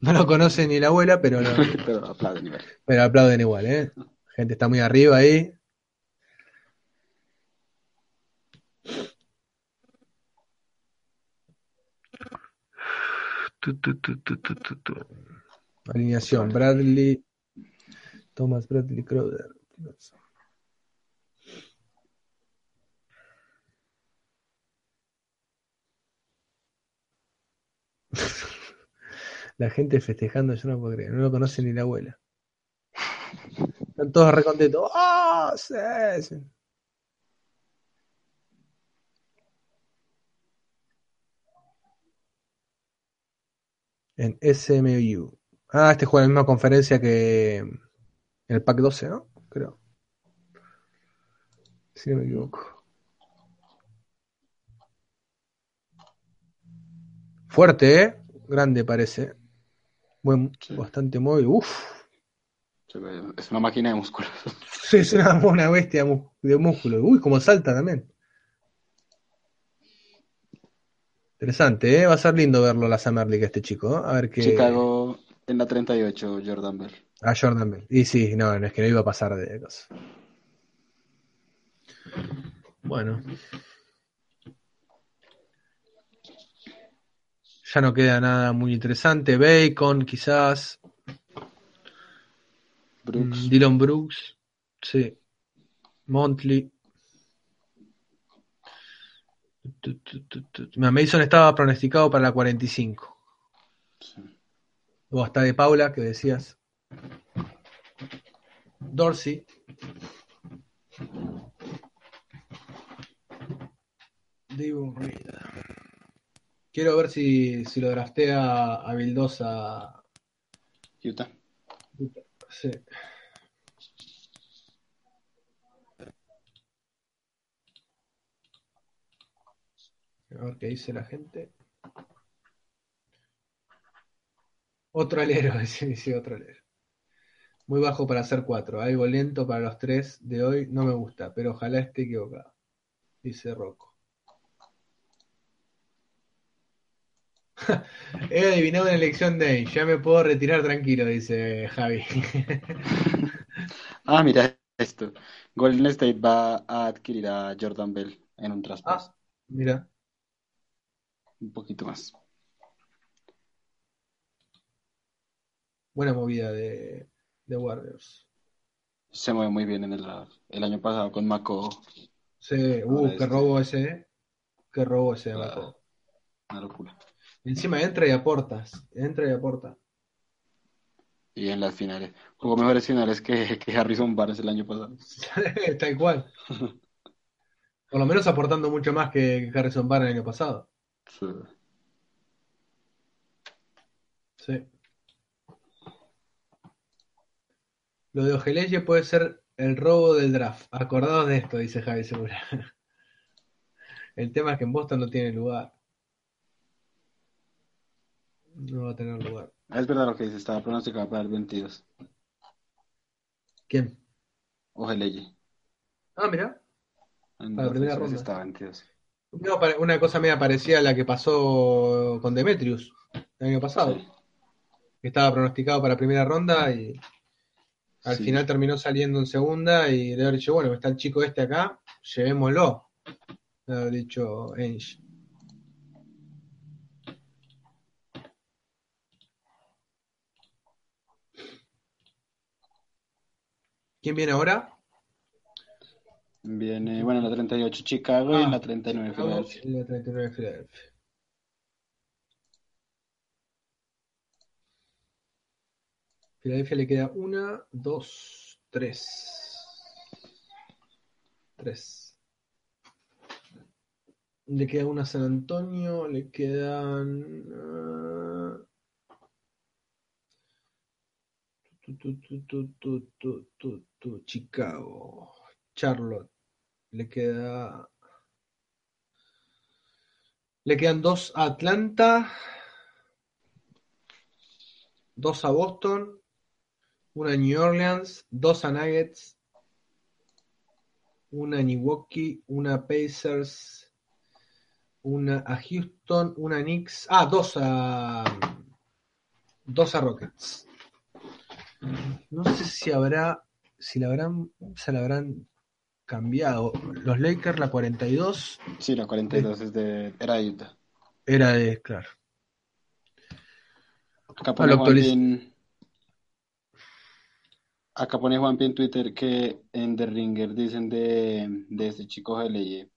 No lo conoce ni la abuela, pero, lo- Pero aplauden igual. pero aplauden igual, ¿eh? Gente está muy arriba ahí. Tu, tu, tu, tu, tu, tu, tu. Alineación, Bradley, Thomas Bradley Crowder. La gente festejando, yo no puedo creer, no lo conoce ni la abuela. Están todos recontentos. ¡Ah! sí, sí! En SMU. Ah, este juega en la misma conferencia que el Pack 12, ¿no? Creo. Si no me equivoco. Fuerte, ¿eh? Grande parece. Buen, Sí. bastante móvil. Uf. Es una máquina de músculos. Sí, es una, una bestia de músculo. Uy, como salta también. Interesante, ¿eh? Va a ser lindo verlo la Summer League este chico. ¿eh? A ver qué. Chicago en la 38, Jordan Bell. A Jordan Bell. Y sí, no, no es que no iba a pasar de cosas. Bueno. Ya no queda nada muy interesante. Bacon, quizás. Brooks. Mm, Dylan Brooks. Sí. Montley. Mason estaba pronosticado para la 45. Sí. O hasta de Paula, que decías. Dorsey. Devon Reed. Quiero ver si, si lo draftea a Vildosa. Utah. Sí. A ver qué dice la gente. Otro alero, dice, dice otro alero. Muy bajo para hacer cuatro. Algo lento para los tres de hoy. No me gusta, pero ojalá esté equivocado. Dice Rocco. He adivinado una elección de ahí. Ya me puedo retirar tranquilo, dice Javi. Ah, mira esto. Golden State va a adquirir a Jordan Bell en un traspaso. Ah, mira. Un poquito más. Buena movida de, de Warriors. Se mueve muy bien en el. El año pasado con Mako, Sí, uh, qué este. robo ese, ¿eh? Qué robo ese de. Maco. una locura. Encima entra y aportas. Entra y aporta. Y en las finales. Jugó mejores finales que, que Harrison Barnes el año pasado. Tal cual. Por lo menos aportando mucho más que Harrison Barnes el año pasado. Sí. Sí. Lo de Ojeleye puede ser el robo del draft. Acordados de esto, dice Javi Segura. El tema es que en Boston no tiene lugar. No va a tener lugar. Ah, Es verdad lo que dice, estaba pronosticado para el 22. ¿Quién? Ojeleye. Ah, mira. En Para la primera ronda. estaba 22. No, una cosa media parecida a la que pasó con Demetrius el año pasado. Sí. Estaba pronosticado para primera ronda y al Sí. final terminó saliendo en segunda y le haber dicho, bueno, está el chico este acá, llevémoslo. Le haber dicho Ainge. ¿Quién viene ahora? Viene, bueno, en la 38 Chicago y Ah, la 39 Chicago, Filadelfia. la 39 Filadelfia. Filadelfia le queda una, dos, tres. Tres. Le queda una a San Antonio, le quedan. Ah, tu, tu, tu, Chicago, Charlotte, le queda. Le quedan dos a Atlanta, dos a Boston, una New Orleans. Dos a Nuggets. Una a Milwaukee. Una a Pacers. Una a Houston. Una a Knicks. Ah, dos a. Dos a Rockets. No sé si habrá. Si la habrán. Se la habrán cambiado. Los Lakers, la 42. Sí, la 42 es de, era de Utah. Era de. Claro. Acá Ah, pone lo Juanpi actualiz- en, acá pone Juanpi en Twitter que en The Ringer dicen de, de este chico GLE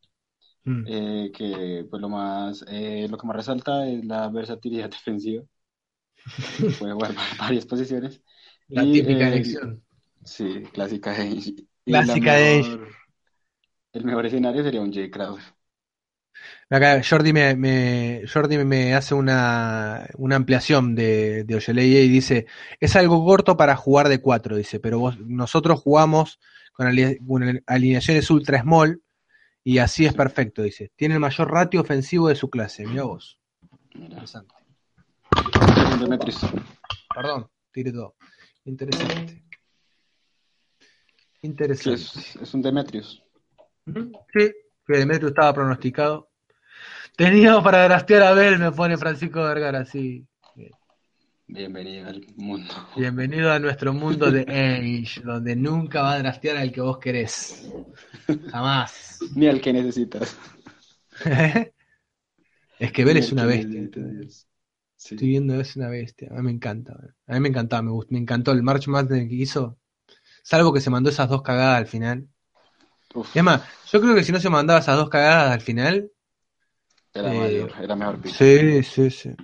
Mm. eh, que pues lo más eh, lo que más resalta es la versatilidad defensiva. Puede jugar va- varias posiciones. La Y, típica eh, elección. Sí, clásica de Clásica de mejor- El mejor escenario sería un Jay Crowder. Acá Jordi me, me- Jordi me hace una, una ampliación de, de Ojeleye y dice, es algo corto para jugar de cuatro, dice, pero vos- nosotros jugamos con, ali- con alineaciones ultra small y así es perfecto, dice. Tiene el mayor ratio ofensivo de su clase, mira vos. Interesante. un Demetrius. Perdón, tire todo. Interesante. Sí, Interesante. es, es un Demetrius. Sí, que Demetrio estaba pronosticado. Teníamos para draftear a Bell, me pone Francisco Vergara, sí. Bienvenido al mundo. Bienvenido a nuestro mundo de Age, donde nunca va a draftear al que vos querés. Jamás. Ni al que necesitas. es que Bell Ni es una bestia. Sí. Estoy viendo, es una bestia. A mí me encanta. A mí me encantaba, me, gust- me encantó el March Madness que hizo. Salvo que se mandó esas dos cagadas al final. Uf, Es más, yo creo que si no se mandaba esas dos cagadas al final. Era eh, mayor, era mejor. Sí, sí, sí.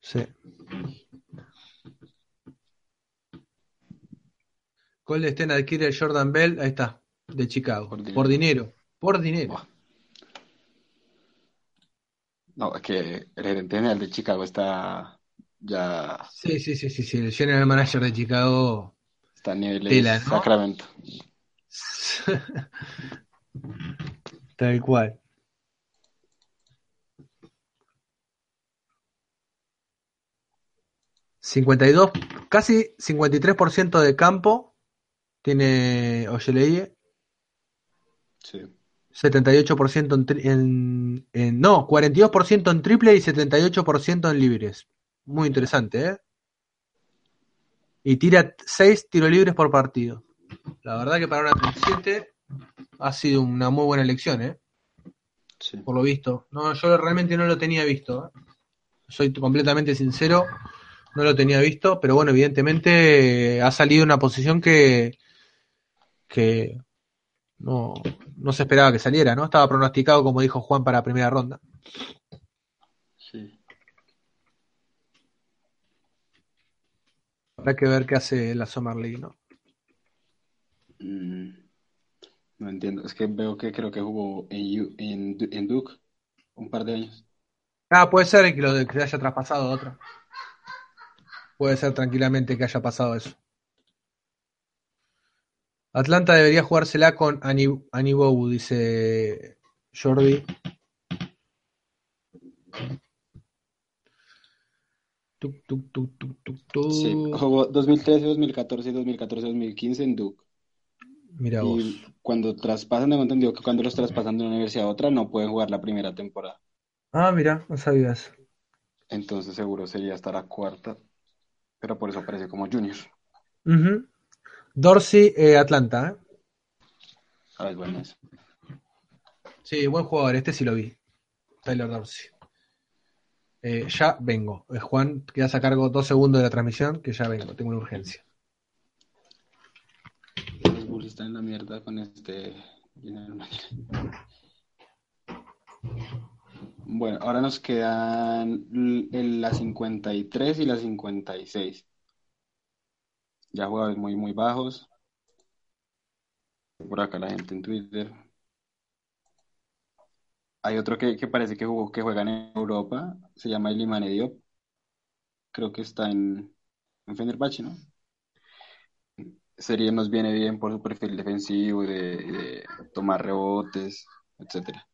Sí. Golden State adquiere el Jordan Bell, ahí está, de Chicago. Por Por dinero. dinero. Por dinero. Buah. No, es que el gerente general de Chicago está ya Sí, sí, sí, sí, sí. El general manager de Chicago. está a niveles Tela, ¿no? Sacramento. Tal cual. ...52... casi 53% de campo... ...tiene Ojeleye... Sí. 78% en, tri- en, en- No, 42% en triple y 78% en libres. Muy interesante, ¿eh? Y tira 6 tiros libres por partido. La verdad que para una 37 ha sido una muy buena elección, ¿eh? Sí. Por lo visto. No, yo realmente no lo tenía visto. ¿eh? Soy completamente sincero, no lo tenía visto, pero bueno, evidentemente eh, ha salido una posición que, que no, no se esperaba que saliera, ¿no? Estaba pronosticado, como dijo Juan, para primera ronda. Sí. Habrá que ver qué hace la Summer League, ¿no? Mm, no entiendo. Es que veo que creo que jugó en, Duke un par de años. Ah, puede ser que lo de que se haya traspasado a otro. Puede ser tranquilamente que haya pasado eso. Atlanta debería jugársela con Ani- Anibou, dice Jordi. Tuc, tuc, tuc. Sí, jugó 2013, 2014 y 2014, 2015 en Duke. Mira vos. Y cuando traspasan, tengo entendido que cuando los traspasan de una universidad a otra no pueden jugar la primera temporada. Ah, mira, no sabía eso. Entonces seguro sería hasta la cuarta. Pero por eso aparece como junior. Dorsey, eh, Atlanta, ¿eh? Ah, es bueno eso. Sí, buen jugador, este sí lo vi. Tyler Dorsey. Eh, ya vengo. Eh, Juan, quedas a cargo dos segundos de la transmisión, que ya vengo, tengo una urgencia. Están en la mierda con este. Bueno, ahora nos quedan la 53 y la 56. Ya jugadores muy, muy bajos. Por acá la gente en Twitter. Hay otro que, que parece que jugó, que juega en Europa. Se llama Ilimane Diop. creo que está en, en Fenerbahce, ¿no? Sería nos viene bien por su perfil defensivo, de, de tomar rebotes, etcétera.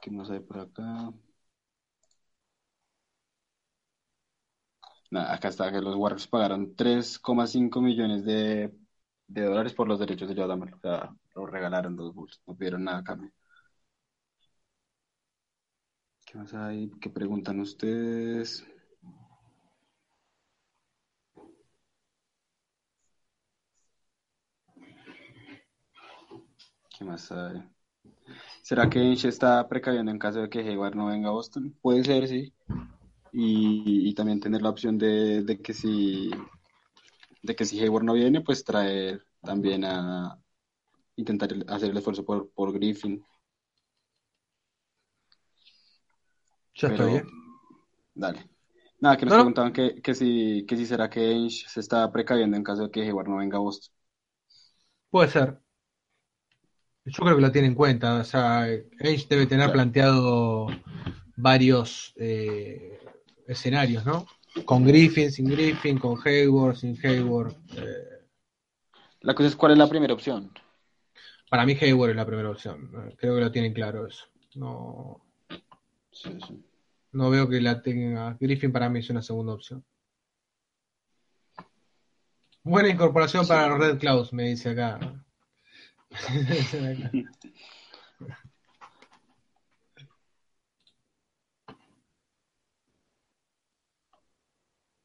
¿Qué más hay por acá? Acá está que los Warriors pagaron 3,5 millones de, de dólares por los derechos de Jordan. O sea, lo regalaron los Bulls, no pidieron nada a cambio. ¿Qué más hay? ¿Qué preguntan ustedes? ¿Qué más hay? ¿Será que Ainge está precaviendo en caso de que Hayward no venga a Boston? Puede ser, sí. Y, y también tener la opción de, de que si de que si Hayward no viene, pues traer también a intentar hacer el esfuerzo por, por Griffin. Ya Pero, estoy, ¿eh? dale. Nada, que nos No, preguntaban que, que si, que si será que Ainge se está precaviendo en caso de que Hayward no venga a Boston. Puede ser. Yo creo que lo tiene en cuenta. O sea, Ainge debe tener planteado varios eh, escenarios, ¿no? Con Griffin, sin Griffin, con Hayward, sin Hayward. Eh, La cosa es cuál es la primera opción. para mí Hayward es la primera opción. Creo que lo tienen claro eso. No, Sí, sí. no veo que la tenga. Griffin para mí es una segunda opción. Buena incorporación Sí. para Red Clouds, me dice acá.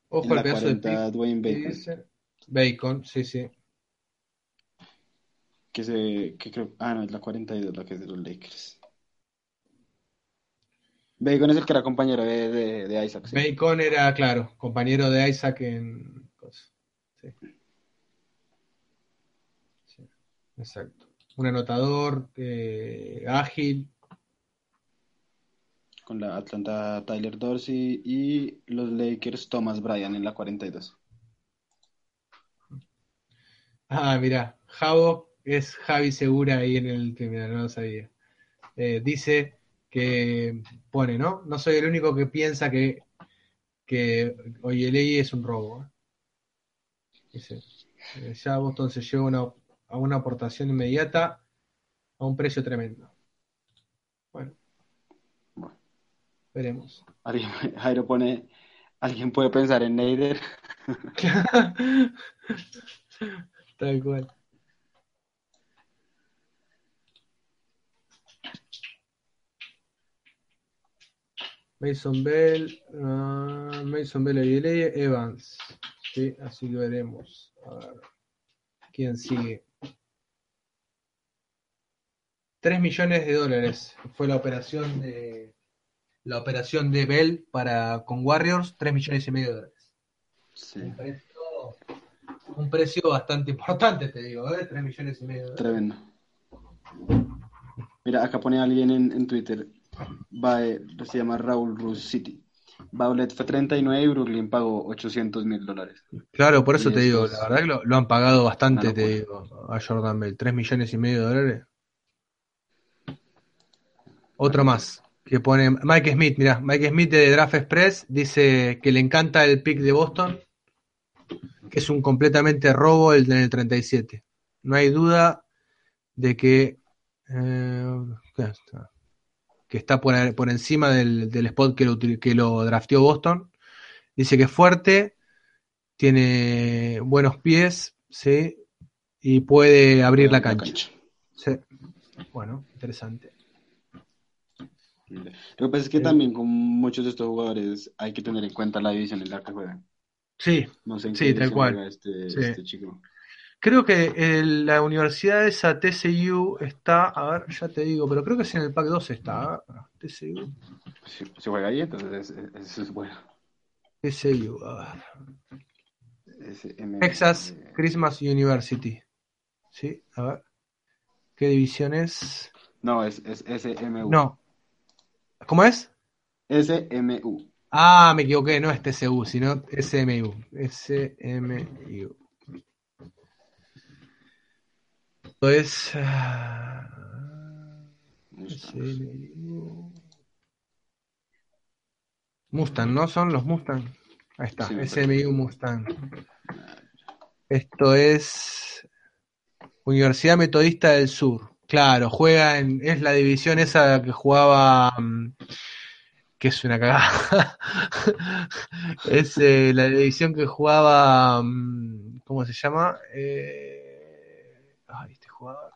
Ojo al pedazo de 40, pick Dwayne Bacon. Bacon, sí, sí. Que se, que creo, ah, no, es la 42 la que es de los Lakers. Bacon es el que era compañero de, de, de Isaac, sí. Bacon era, claro, compañero de Isaac en. Sí. Sí, exacto. Un anotador eh, ágil. Con la Atlanta Tyler Dorsey y los Lakers Thomas Bryan en la 42. Ah, mira, Javo es Javi Segura ahí en el mira, no lo sabía. Eh, dice que pone, ¿no? No soy el único que piensa que, que Oyelei es un robo. ¿eh? Dice, ya Boston se lleva una, a una aportación inmediata a un precio tremendo. Bueno, Bueno. veremos. Alguien- Jairo pone, alguien puede pensar en Nader. Tal cual. Mason Bell, ah, Mason Bell y Evans. Sí, así lo veremos. A ver. ¿Quién sigue? 3 millones de dólares fue la operación de la operación de Bell para con Warriors, 3 millones y medio de dólares. Sí, Un precio, un precio bastante importante, te digo, ¿eh? 3 millones y medio de dólares. tremendo. Mira, acá pone alguien en, en Twitter, va, eh, se llama Raúl Rus City. Baulet fue 39 y Brooklyn pagó 800 mil dólares. Claro, por eso Y te digo, es la verdad que lo, lo han pagado bastante, te digo, a Jordan Bell, 3 millones y medio de dólares. Otro más, que pone Mike Smith, mira, Mike Smith de Draft Express dice que le encanta el pick de Boston, que es un completamente robo el del 37. No hay duda de que, eh, que está por, por encima del, del spot que lo, que lo drafteó Boston. Dice que es fuerte, tiene buenos pies, ¿sí? Y puede abrir la cancha. Sí. Bueno, interesante. Lo que pasa es que Sí. también con muchos de estos jugadores hay que tener en cuenta la división en la que juegan. Sí, No sé en Sí, tal cual. este, Sí. este chico. creo que el- la universidad esa TCU está, a ver, ya te digo, pero creo que es en el pack 2 está. TCU, Si, juega ahí, entonces es- es- eso es bueno. TCU, a ver. Texas eh, Christmas University. Sí, a ver. ¿Qué división es? No, es, es SMU. No. ¿Cómo es? SMU. Ah, me equivoqué, no es TCU, sino SMU. SMU. Esto es. ah. SMU. Mustang, ¿no? Son los Mustang. Ahí está, Sí, SMU Mustang. Esto es Universidad Metodista del Sur. Claro, juega en. Es la división esa que jugaba. mm, que es una cagada. es eh, la división que jugaba. mm, ¿Cómo se llama? Eh, ay, este jugador.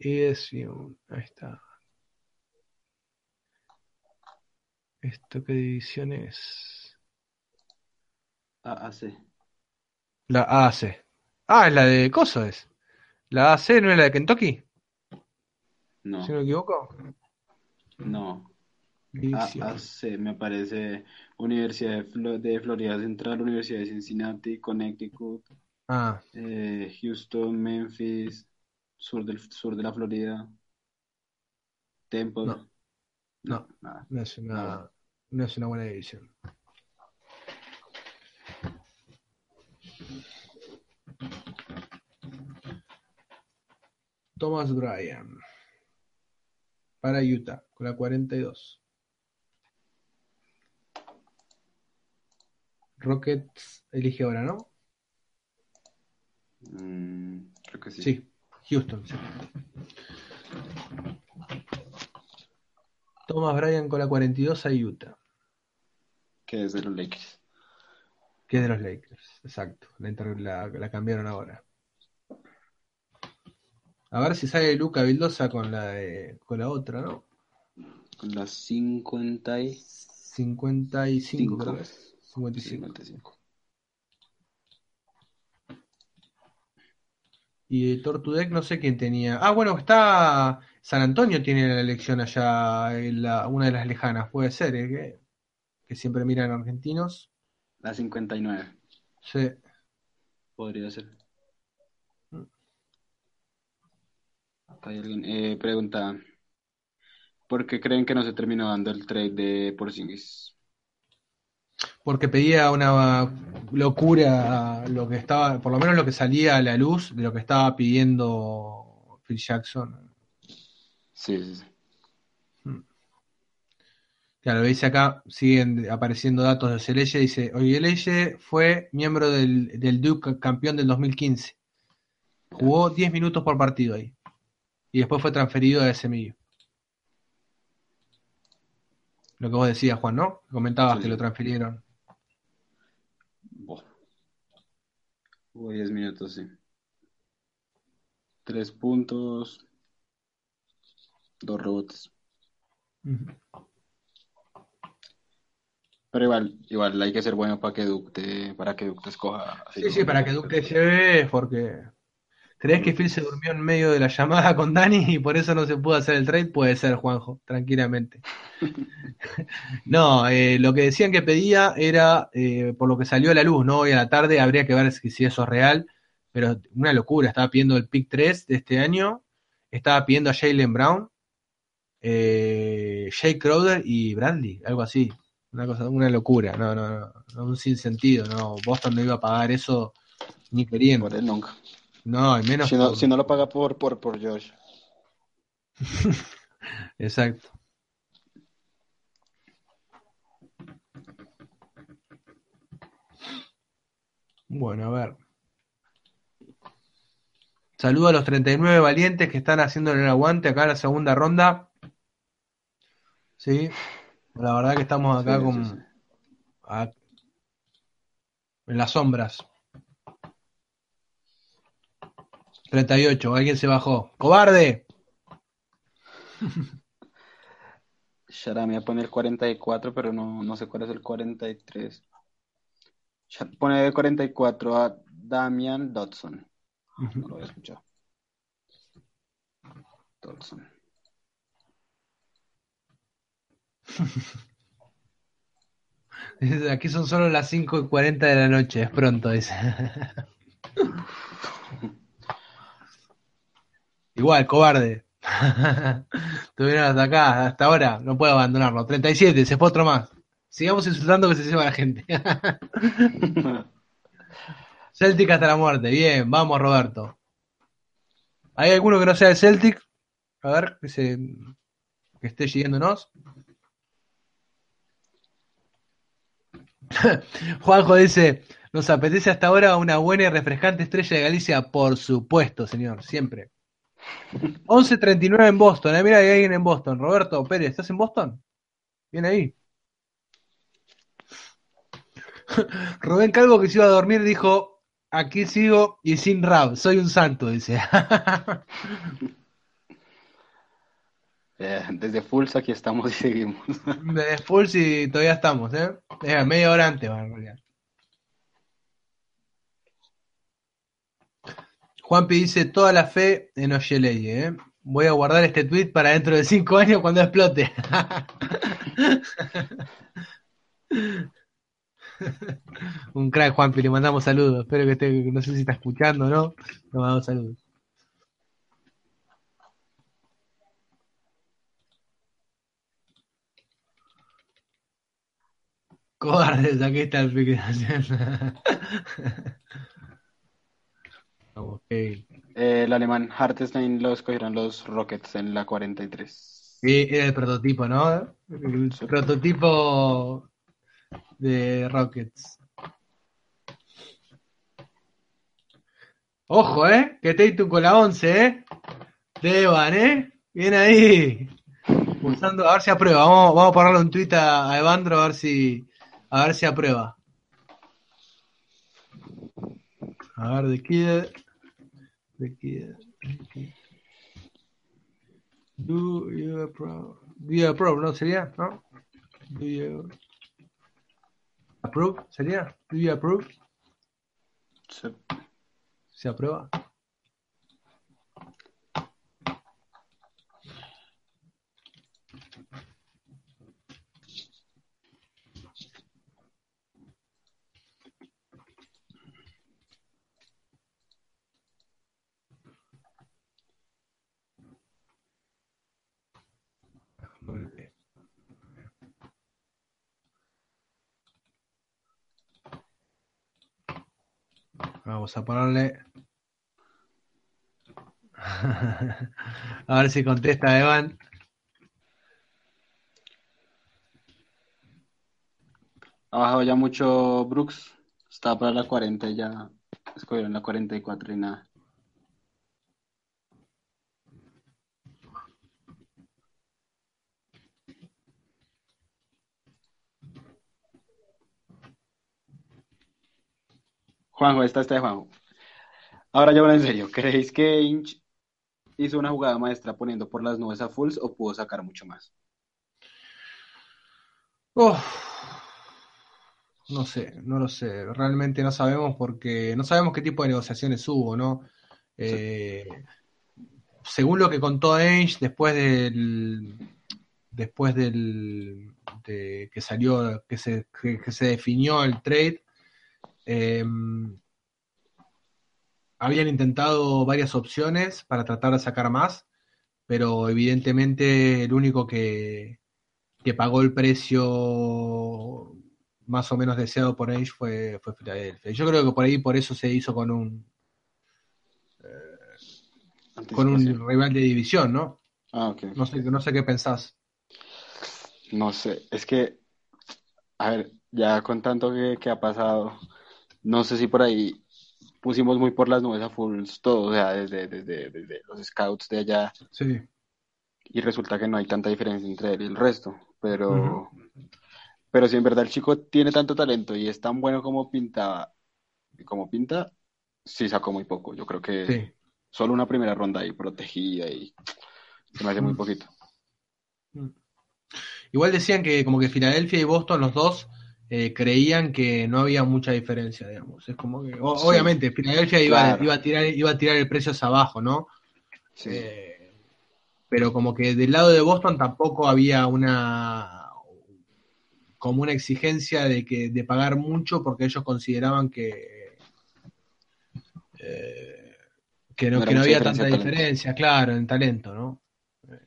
ESU, ahí está. ¿Esto qué división es? AAC. La AC. Ah, es la de Coso es. La AC no es la de Kentucky, No, si no me equivoco. no. AAC me parece Universidad de, de Florida Central, Universidad de Cincinnati, Connecticut, Ah, eh, Houston, Memphis, sur del sur de la Florida, Temple. No. No. nada. no es una, no es una buena división. Thomas Bryan para Utah con la 42. Rockets elige ahora, ¿no? Mm, creo que sí. Sí, Houston. sí. Thomas Bryan con la 42 a Utah, Que es de los Lakers. que es de los Lakers. Exacto, la- la cambiaron ahora. A ver si sale Luca Vildosa con la de- con la otra, ¿no? Con las 50 y 55, Cinco. creo que es. 55. 55. Y de Tortudec no sé quién tenía. Ah, bueno, está San Antonio tiene la elección allá, en la- una de las lejanas, puede ser, ¿eh? que, que siempre miran argentinos. La 59. Sí. Podría ser. Mm. Acá hay alguien. Eh, pregunta. ¿Por qué creen que no se terminó dando el trade de Porzingis? Porque pedía una locura lo que estaba, por lo menos lo que salía a la luz de lo que estaba pidiendo Phil Jackson. Sí, sí, sí. Claro, dice acá, siguen apareciendo datos de Celeye, dice, Oyeleye fue miembro del, del Duke campeón del 2015. Jugó 10 minutos por partido ahí. Y después fue transferido a SMU. Lo que vos decías, Juan, ¿no? Comentabas Sí, que lo transfirieron. Hubo 10 minutos, sí. Tres puntos. Dos rebotes. Pero igual, igual hay que ser bueno para que Duke te, para que Duke te escoja. Sí, sí, para que Duke te lleve, porque ¿crees que Phil se durmió en medio de la llamada con Dani y por eso no se pudo hacer el trade? Puede ser, Juanjo, tranquilamente. No, eh, lo que decían que pedía era, eh, por lo que salió a la luz, ¿no? Hoy a la tarde habría que ver si, si eso es real, pero una locura, estaba pidiendo el pick 3 de este año, estaba pidiendo a Jalen Brown, eh, Jake Crowder y Bradley, algo así. Una cosa, una locura, no, no, no, no, un sinsentido, no, Boston no iba a pagar eso ni queriendo, Por él nunca. No, menos Si no, si no lo paga por, por, por Josh. exacto. Bueno, a ver. Saludo a los 39 valientes que están haciendo el aguante acá en la segunda ronda. Sí, la verdad que estamos acá Sí, con, sí, sí. a- en las sombras. 38, alguien se bajó. ¡Cobarde! Shara me pone el 44, pero no, no sé cuál es el 43. Shara Pone el 44 a Damian Dodson. No lo había escuchado. Dodson. Aquí son solo las 5 y 40 de la noche, es pronto, dice. Igual, cobarde. Tuvieron hasta acá, hasta ahora, no puedo abandonarlo. 37, se fue más. Sigamos insultando que se lleva la gente. Celtic hasta la muerte, bien, vamos Roberto. ¿Hay alguno que no sea de Celtic? A ver, que, se, que esté siguiéndonos. Juanjo dice, nos apetece hasta ahora una buena y refrescante estrella de Galicia, por supuesto, señor, siempre. 11.39 en Boston, eh, mira, hay alguien en Boston. Roberto Pérez, ¿estás en Boston? Viene ahí. Rubén Calvo que se iba a dormir dijo, aquí sigo y sin rap, soy un santo, dice. Eh, desde Fulls aquí estamos y seguimos. De full si todavía estamos, ¿eh? Eh, media hora antes, va, en realidad. Juanpi dice toda la fe en Ojeleye, ¿eh? Voy a guardar este tweet para dentro de cinco años cuando explote. Un crack, Juanpi, le mandamos saludos. Espero que esté, no sé si está escuchando o no. Le mandamos saludos. Cobardes, aquí está el pique. Ok. Eh, el alemán Hartenstein lo escogieron los Rockets en la 43. Sí, era el prototipo, ¿no? El prototipo de Rockets. Ojo, ¿eh? Que Tatum con la 11, ¿eh? Devan, ¿eh? Bien ahí. Pulsando, a ver si aprueba. Vamos, vamos a ponerle un tweet a, a Evandro a ver si, a ver si aprueba. A ver, de Kid. Do you approve? Do you approve, ¿no? ¿Sería? ¿No? Do you approve? ¿Sería? Do you approve? Sí. ¿Se aprueba? Vamos a ponerle. A ver si contesta Evan. Ha bajado ya mucho Brooks. Estaba para la 40 y ya escogieron la 44 y nada. Juanjo, esta está de Juanjo. Ahora ya hablo en serio. ¿Creéis que Inch hizo una jugada maestra poniendo por las nubes a Fulls o pudo sacar mucho más? Uf. No sé, no lo sé. Realmente no sabemos porque no sabemos qué tipo de negociaciones hubo, ¿no? Eh, según lo que contó Ainge después del después del de que salió que se que, que se definió el trade eh, habían intentado varias opciones para tratar de sacar más, pero evidentemente el único que, que pagó el precio más o menos deseado por Ainge fue, fue Philadelphia. Yo creo que por ahí por eso se hizo con un con un rival de división, ¿no? Ah. No sé, no sé qué pensás. No sé, es que, a ver, ya con tanto que, que ha pasado, no sé si por ahí pusimos muy por las nubes a Fulls todo, o sea, desde, desde, desde los scouts de allá, Sí. y resulta que no hay tanta diferencia entre él y el resto, pero, pero si en verdad el chico tiene tanto talento y es tan bueno como pintaba, como pinta, sí sacó muy poco, yo creo que Sí. solo una primera ronda ahí protegida y se me hace muy Mm. poquito. Igual decían que como que Filadelfia y Boston, los dos, eh, creían que no había mucha diferencia, digamos. Es como que, o- Sí. obviamente, Filadelfia iba, Claro. iba a tirar, iba a tirar el precio hacia abajo, ¿no? Sí. Eh, pero como que del lado de Boston tampoco había una como una exigencia de que de pagar mucho porque ellos consideraban que eh, que no, que no había tanta talento. diferencia, claro, en talento, ¿no? Eh,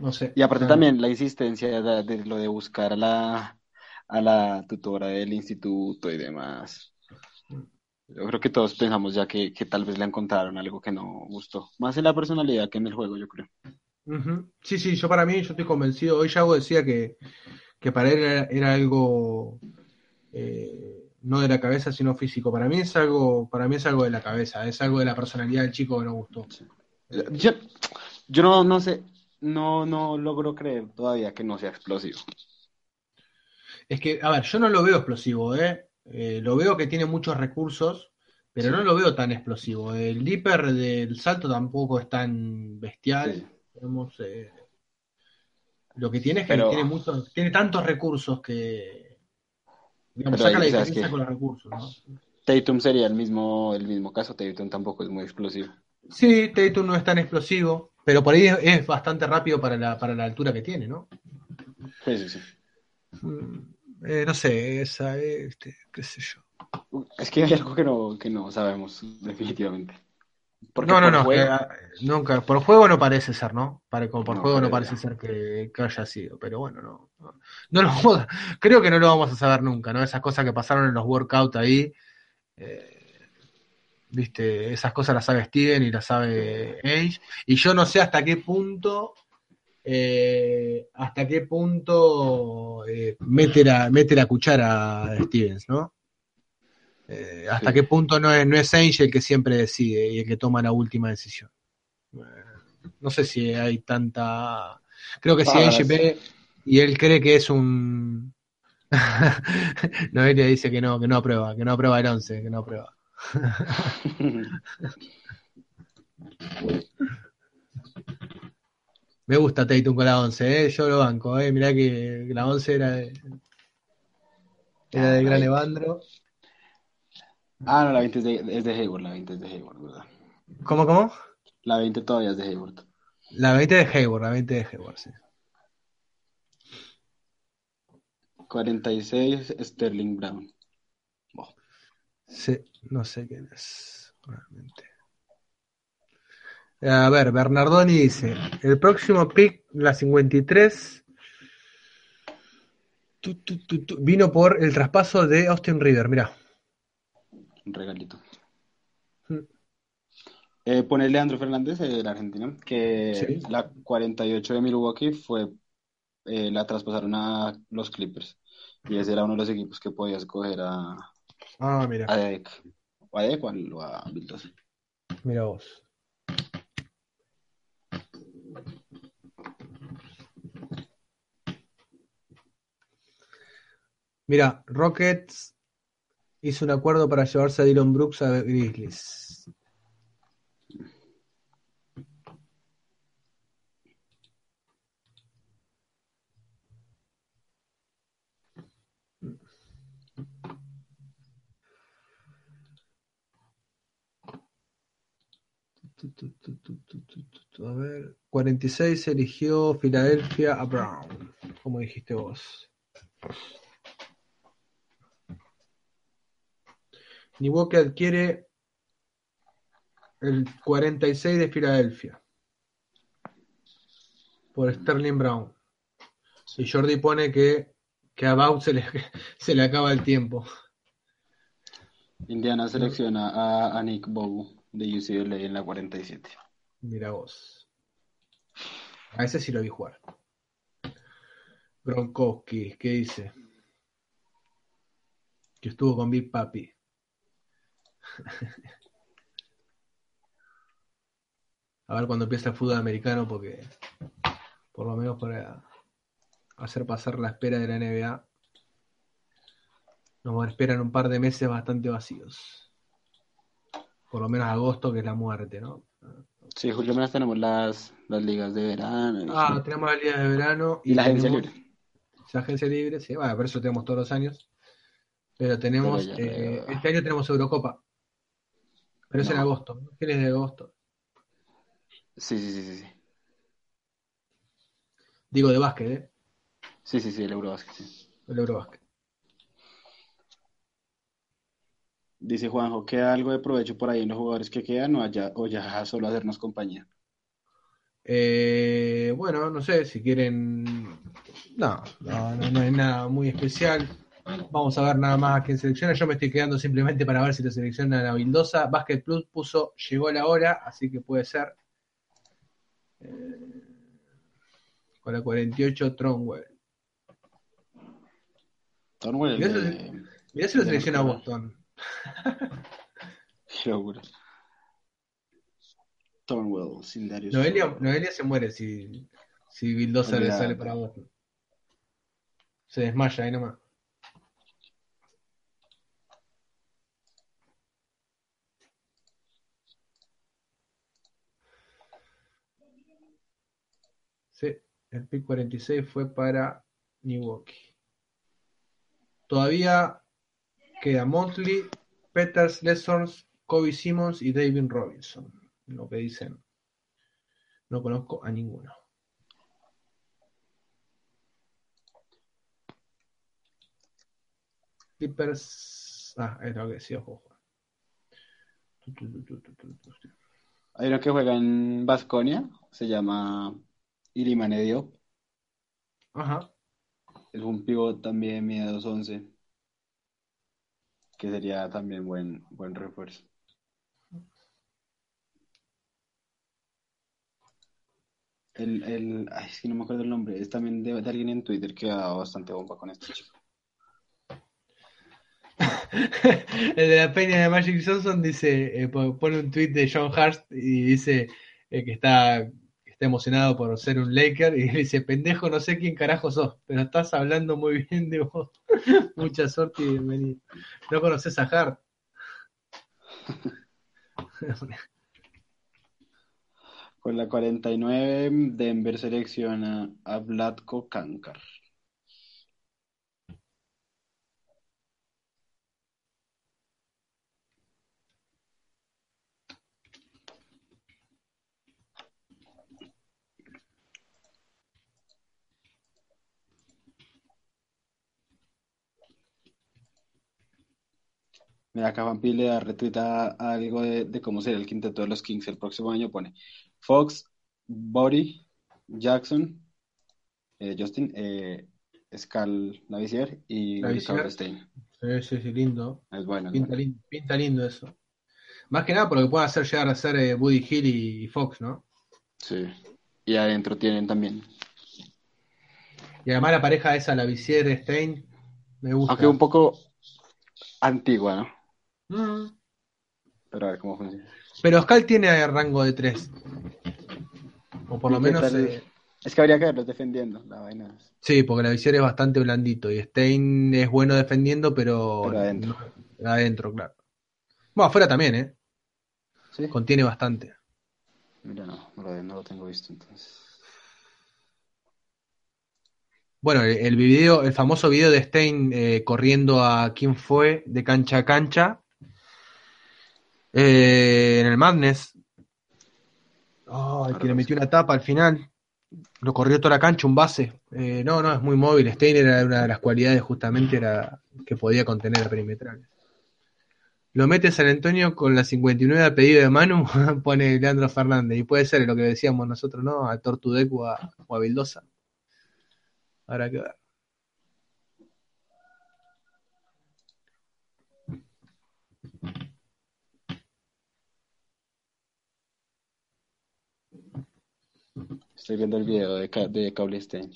No sé. Y aparte Ah, también la insistencia de, de lo de buscar a la, a la tutora del instituto y demás. Yo creo que todos pensamos ya que, que tal vez le encontraron algo que no gustó. Más en la personalidad que en el juego, yo creo. Ujú. Sí, sí, yo para mí, yo estoy convencido. Hoy Yago decía que, que para él era, era algo eh, no de la cabeza, sino físico. Para mí es algo, para mí es algo de la cabeza, es algo de la personalidad del chico que no gustó. Yo, yo no, no sé, no, no logro creer todavía que no sea explosivo. Es que, a ver, yo no lo veo explosivo, ¿eh? Eh, lo veo que tiene muchos recursos, pero no lo veo tan explosivo. El Dipper del salto tampoco es tan bestial. Sí. Digamos, eh, lo que tiene es que Pero- tiene muchos, tiene tantos recursos que digamos, saca la ahí, ¿sabes diferencia con los recursos, ¿no? Tatum sería el mismo, el mismo caso, Tatum tampoco es muy explosivo. Sí, Tatum no es tan explosivo, pero por ahí es, es bastante rápido para la, para la altura que tiene, ¿no? Sí, sí, sí. Mm, eh, no sé, esa, este, qué sé yo. Es que hay algo que no, que no sabemos, definitivamente. Porque No, no, no, juego- eh, nunca, por juego no parece ser, ¿no? Para, como por No, juego no parece ser que, que haya sido, pero bueno, no, no, no lo creo que no lo vamos a saber nunca, ¿no? Esas cosas que pasaron en los workouts ahí, eh, viste, esas cosas las sabe Steven y las sabe Age, y yo no sé hasta qué punto, eh, hasta qué punto eh, mete la, mete la cuchara a Stevens, ¿no? Eh, hasta Sí. qué punto no es, no es Ainge el que siempre decide y el que toma la última decisión. No sé si hay tanta. Creo que si Ah, Ainge sí. ve y él cree que es un. Noelia dice que no, que no aprueba, que no aprueba el 11, que no aprueba. Me gusta Tatum con la 11, ¿eh? yo lo banco. ¿eh? Mirá que la 11 era de, era de Ah, Gran. Evandro. Ah, no, la 20 es de, es de Hayward, la 20 es de Hayward, ¿verdad? ¿Cómo, cómo? La 20 todavía es de Hayward. La 20 de Hayward, la 20 de Hayward, sí. 46 Sterling Brown. Sí, no sé quién es, realmente. A ver, Bernardoni dice, el próximo pick, la 53, tu, tu, vino por el traspaso de Austin River, mirá. un regalito. Mm. Eh, pone Leandro Fernández, el argentino, que Sí. la 48 de Milwaukee fue, eh, la traspasaron a los Clippers. Y ese era uno de los equipos que podía escoger a, Ah, mira, a Dek. O a Dek o a, mira vos. Mira, Rockets hizo un acuerdo para llevarse a Dylan Brooks a Grizzlies. Tu, tu, tu, tu, tu, tu, tu, tu. A ver, 46 eligió Filadelfia a Brown, como dijiste vos. Milwaukee adquiere el 46 de Filadelfia por Sterling Brown. Y Jordi pone que, que a Baut se le, se le acaba el tiempo. Indiana selecciona a, a Nick Bogu de UCLA en la 47. Mira vos. A ese sí lo vi jugar. Gronkowski, ¿qué dice? Que estuvo con Big Papi. A ver cuando empieza el fútbol americano, porque por lo menos para hacer pasar la espera de la NBA, nos esperan un par de meses bastante vacíos. Por lo menos agosto, que es la muerte, ¿no? Sí, Julio, menos tenemos las, las ligas de verano. y- Ah, tenemos el día de verano y la agencia libre. La agencia libre, sí, bueno, por eso tenemos todos los años. Pero tenemos, Pero eh, este año tenemos Eurocopa. Pero es en agosto, ¿no? fines de agosto. Sí, sí, sí, sí, sí. Digo de básquet, ¿eh? Sí, sí, sí, el Eurobasket, sí. El Eurobásquet. Dice Juanjo, ¿queda algo de provecho por ahí en los jugadores que quedan o, allá, o ya solo hacernos compañía? Eh, bueno, no sé si quieren. No, no, no, no hay nada muy especial. Vamos a ver nada más a quién selecciona. Yo me estoy quedando simplemente para ver si lo seleccionan a Vildosa. Basket Plus puso, llegó la hora, así que puede ser. Eh, con la 48 Tronwell. Thornwell. Mirá si- eh, lo de selecciona Boston. Qué locura. Thornwell, sin Darius. Noelia. Noelia se muere si, si Vildosa le sale para Boston. Se desmaya ahí nomás. Sí, el pick 46 fue para Milwaukee. Todavía queda Monthly, Peters, Lessons, Kobe Simmons y David Robinson. Lo que dicen. No conozco a ninguno. Clippers. Ah, es lo que decía. Hay uno que juega en Basconia, se llama Ilimane Diop. Ajá. Es un pivot también, mide 2'11, que sería también buen, buen refuerzo. El, el, ay, es no me acuerdo el nombre, es también de, de alguien en Twitter que ha dado bastante bomba con este chico. El de la peña de Magic Johnson dice, eh, po- pone un tweet de John Hurst y dice eh, que está, está emocionado por ser un Laker y dice, pendejo, no sé quién carajo sos, pero estás hablando muy bien de vos. Mucha suerte y bienvenido. ¿No conoces a Hart? Con la 49, Denver selecciona a Vlatko Kankar. Mira, acá Juanpi le da retweet a, a algo de, de cómo será el quinteto de los Kings el próximo año. Pone Fox, Body, Jackson, eh, Justin, eh, Scal y. Ricardo Stein. Sí, sí, sí, lindo. Es bueno. Pinta lindo, pinta lindo eso. Más que nada por lo que pueden hacer llegar a ser eh, Buddy Hill y Fox, ¿no? Sí. Y adentro tienen también. Y además la pareja esa, la Visier Stein, me gusta. Aunque un poco antigua, ¿no? Mm. Pero a ver cómo funciona. Pero Scal tiene rango de 3. O por lo ¿Y qué menos. eh, Es que habría que verlos defendiendo. La vaina sí, porque la visión es bastante blandito. Y Stein es bueno defendiendo, pero. Pero adentro. no- adentro, claro. Bueno, afuera también, ¿eh? Sí. Contiene bastante. Mira, no, no lo, no lo tengo visto entonces. Bueno, el, el video, el famoso video de Stein eh, corriendo a quién fue de cancha a cancha eh, en el Madness. Ay, que le metió una tapa al final. Lo corrió toda la cancha, un base. Eh, no, no, es muy móvil. Stein era una de las cualidades justamente era que podía contener a perimetrales. Lo mete San Antonio con la 59 a pedido de Manu, pone Leandro Fernández. Y puede ser lo que decíamos nosotros, ¿no? A Tortudec o a, o a Vildosa. Habrá que ver. Estoy viendo el video de, de Cable Stein.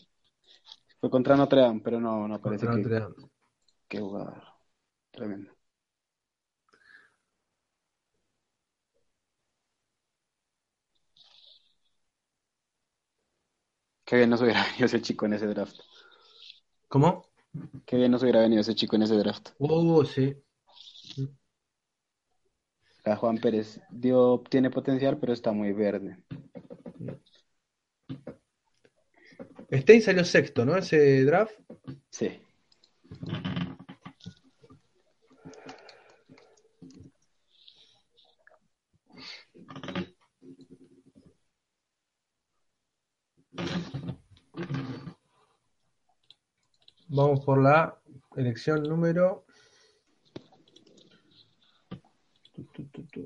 Fue contra Notre Dame, pero no, no parece Contra que, Notre Dame. que jugador. Tremendo. Qué bien nos hubiera venido ese chico en ese draft. ¿Cómo? Qué bien nos hubiera venido ese chico en ese draft. Oh, sí. Acá Juan Pérez dio, tiene potencial, pero está muy verde. Stein salió sexto, ¿no? Ese draft. Sí. Vamos por la elección número. tu, tu, tu,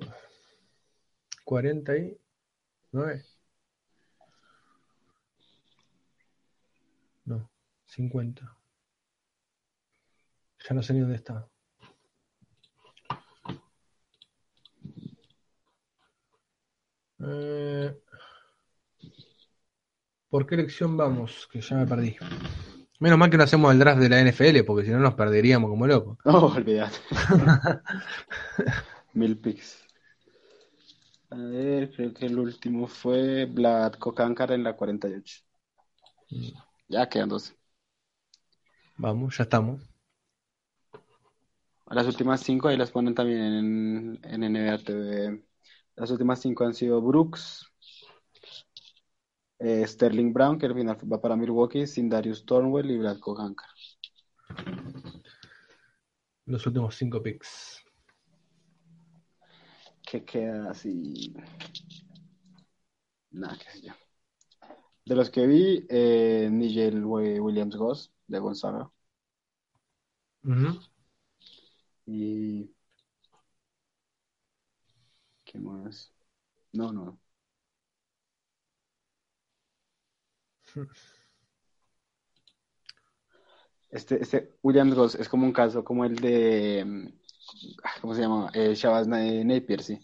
tu. 49. No, 50. Ya no sé ni dónde está. Eh, ¿Por qué elección vamos? Que ya me perdí. Menos mal que no hacemos el draft de la NFL, porque si no nos perderíamos como locos. No, olvídate. Mil picks. A ver, creo que el último fue Vlad Kokankar en la 48. Ya quedan dos. Vamos, ya estamos. Las últimas cinco ahí las ponen también en, en NBA TV. Las últimas cinco han sido Brooks, eh, Sterling Brown, que al final va para Milwaukee, Sindarius Thornwell y Brad Kogankar. Los últimos cinco picks. ¿Qué queda así? Nada, qué sé yo. De los que vi, eh, Nigel Williams Goss, de Gonzaga. Y. ¿Qué más? No, no. Este, este Williams Goss es como un caso como el de. mm, ¿Cómo se llama? Eh, Shabazz Na- Napier, sí.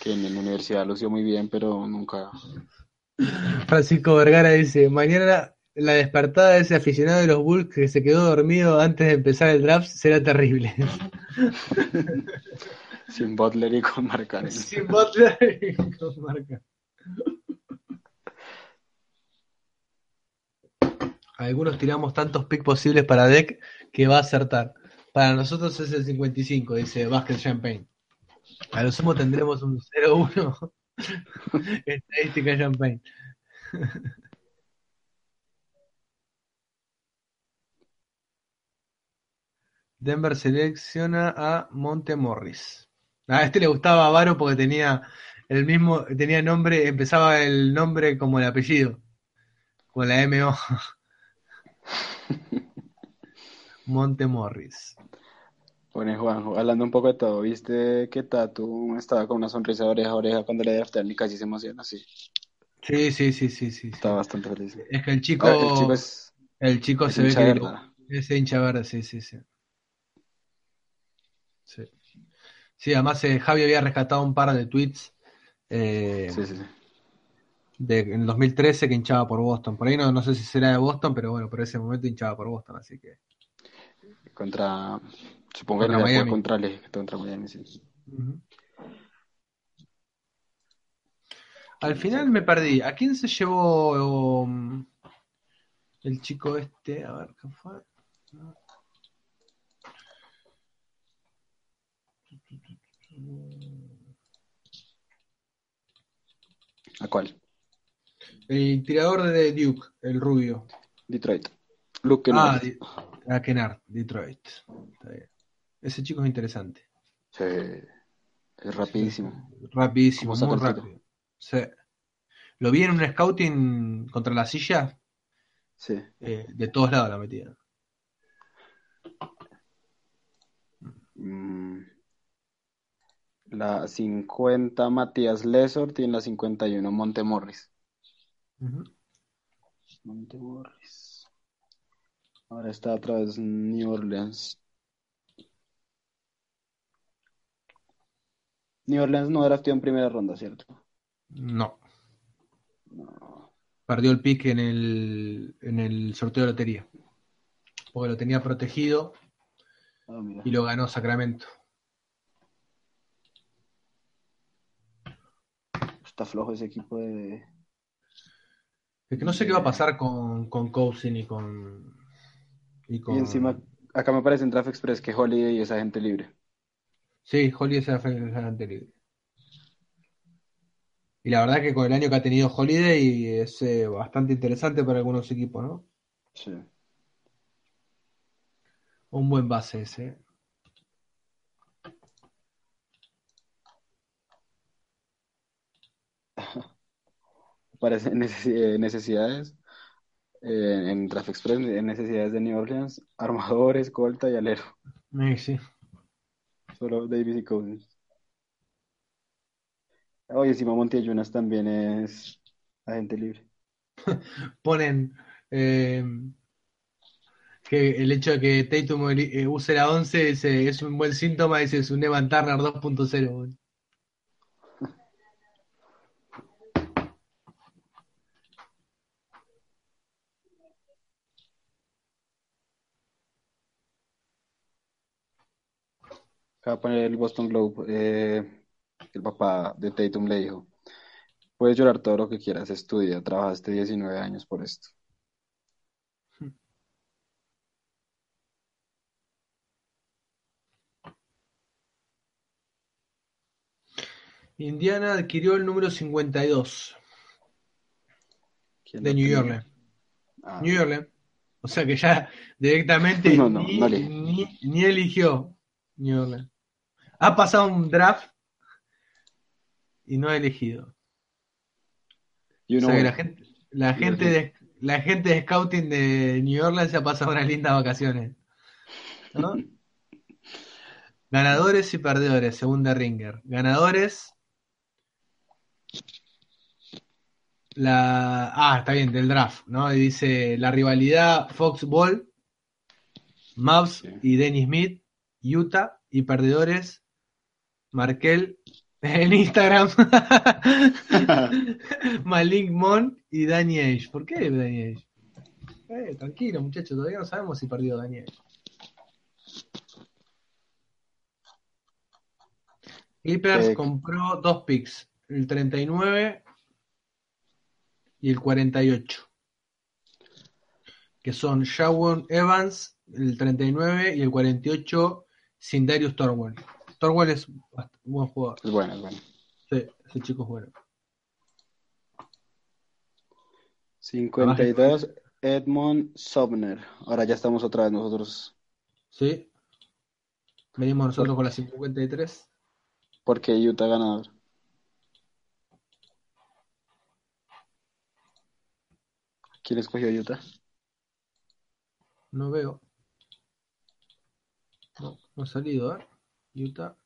Que en la universidad lució muy bien, pero nunca. Francisco Vergara dice, mañana la despertada de ese aficionado de los Bulls que se quedó dormido antes de empezar el draft será terrible. Sin Butler y con Mark Cannon. Sin Butler y con marca. Algunos tiramos tantos picks posibles para Deck que va a acertar. Para nosotros es el 55, dice Basket Champagne. A lo sumo tendremos un 0-1 estadística Champagne. Denver selecciona a Monte Morris. A este le gustaba a Varo porque tenía el mismo, tenía nombre, empezaba el nombre como el apellido, con la MO. Monte Morris. Pone Juanjo, hablando un poco de todo, ¿viste que Tatu estaba con una sonrisa de oreja a oreja cuando le draftearon y casi se emociona? Sí, Sí, sí, sí, sí, sí. estaba bastante feliz. Es que el chico, Ah, el chico es, el chico es se ve que es hincha verde, sí, sí, sí. Sí, Sí, además eh, Javi había rescatado un par de tweets eh, Sí, sí, sí. de, en el 2013 que hinchaba por Boston. Por ahí no, no sé si será de Boston, pero bueno, por ese momento hinchaba por Boston, así que. Contra, supongo que Contra no Miami. contra, contra Miami, sí. Ujú. Al final me perdí. ¿A quién se llevó um, el chico este? A ver, ¿qué fue? ¿A cuál? El tirador de Duke, el rubio. Detroit. Luke Ah, Kennard. Di- a Kennard, Detroit. Está bien. Ese chico es interesante. Sí, es rapidísimo. Rapidísimo, ¿Cómo saca muy rápido. Sí. Lo vi en un scouting contra la silla, Sí. eh, de todos lados la metía. Mm. La 50 Matías Lesor tiene la 51 Montemorris. Ujú. Montemorris. Ahora está otra vez New Orleans. New Orleans no drafteó en primera ronda, ¿cierto? No. No. Perdió el pick en el, en el sorteo de lotería. Porque lo tenía protegido Ah, y lo ganó Sacramento. Está flojo ese equipo de... Es que no sé qué va a pasar con, con Cousin y con. Y con. Y encima, acá me aparece en Draft Express que Holiday es agente libre. Sí, Holiday es agente libre. Y la verdad que con el año que ha tenido Holiday es eh, bastante interesante para algunos equipos, ¿no? Sí. Un buen base ese. ¿Eh? Necesi- eh, necesidades eh, en Draft Express, en necesidades de New Orleans, armador, escolta y alero. Sí, sí. Solo Davis y Cousins. Oye, encima Montiel también es agente libre. Ponen eh, que el hecho de que Tatum eh, use la 11 es, eh, es un buen síntoma, dice, es un Evan Turner 2.0. Acaba de poner el Boston Globe. eh, el papá de Tatum le dijo, puedes llorar todo lo que quieras, estudia, trabajaste 19 años por esto. Indiana adquirió el número 52 ¿Quién de New tenía? Orleans. Ah, New Orleans. O sea que ya directamente No, no, ni, no le- ni- ni eligió New Orleans. Ha pasado un draft y no ha elegido. O sea que la gente, la gente de la gente de scouting de New Orleans se ha pasado unas lindas vacaciones. ¿no? Ganadores y perdedores, según The Ringer. Ganadores. La. Ah, está bien, del draft, ¿no? Y dice la rivalidad Fox Ball, Mavs y Denny Smith, Utah, y perdedores, Markel en Instagram, Malik Mon y Danny Age. ¿Por qué Danny Age? Eh, tranquilo, muchachos, todavía no sabemos si perdió Danny Age. Clippers Eh, compró dos picks, el 39 y el 48, que son Shawon Evans, el 39 y el 48 sin Darius. Torwell es un buen jugador. Es bueno, es bueno. Sí, ese chico es bueno. 52, Edmond Sobner. Ahora ya estamos otra vez nosotros, Sí. Venimos nosotros con la 53. porque Utah ganador. ¿Quién escogió Utah? No veo. No, no ha salido, ¿eh? Utah.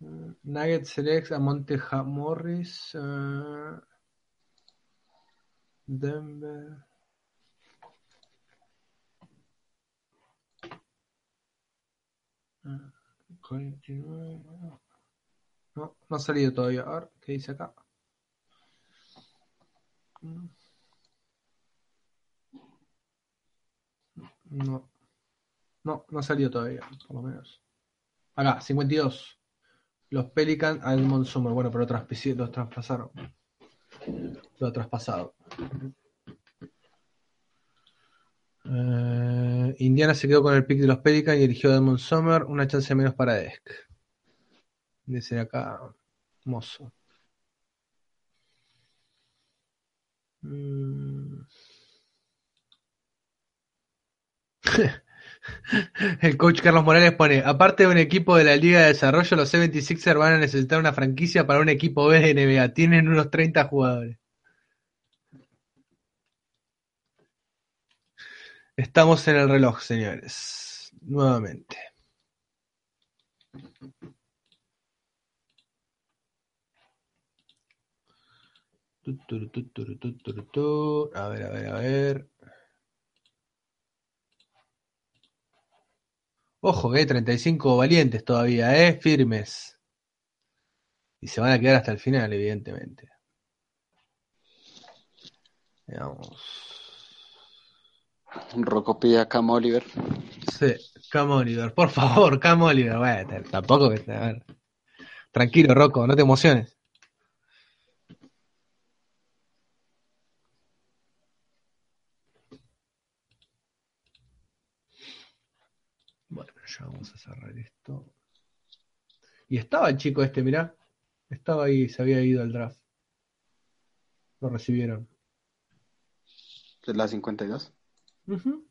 Mm, Nuggets selects a Monteja Morris. eh, Denver. Ah, 49, no. No, no ha salido todavía. A ver, ¿qué dice acá? Mm. No. No, no salió todavía, por lo menos. Acá, 52. Los Pelicans a Edmond Summer. Bueno, pero los traspasaron. Lo ha traspasado. Eh, Indiana se quedó con el pick de los Pelicans y eligió a Edmond Summer. Una chance menos para Desk. Dice acá, mozo. Mm. El coach Carlos Morales pone, aparte de un equipo de la Liga de Desarrollo, los 76ers van a necesitar una franquicia para un equipo B de NBA. Tienen unos 30 jugadores. Estamos en el reloj, señores. Nuevamente. A ver, a ver, a ver. Ojo que hay 35 valientes todavía, ¿eh? Firmes. Y se van a quedar hasta el final, evidentemente. Veamos. Rocco pide a Cam Oliver. Sí, Cam Oliver, por favor, Cam Oliver. Bueno, tampoco que. A ver. Tranquilo, Rocco, no te emociones. Bueno, ya vamos a cerrar esto. Y estaba el chico este, mirá. Estaba ahí, se había ido al draft. Lo recibieron. Es la 52. Ujú.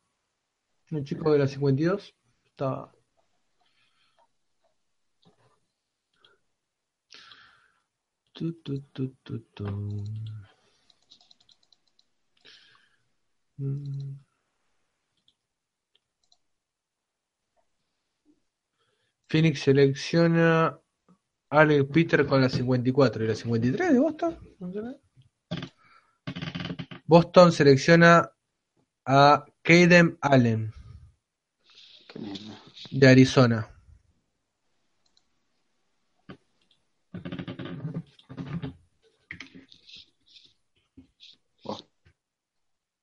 El chico de la 52 estaba. Tu, tu, tu, tu, tu. Mm. Phoenix selecciona a Alec Peter con la 54 y la 53 de Boston. Boston selecciona a Caden Allen de Arizona.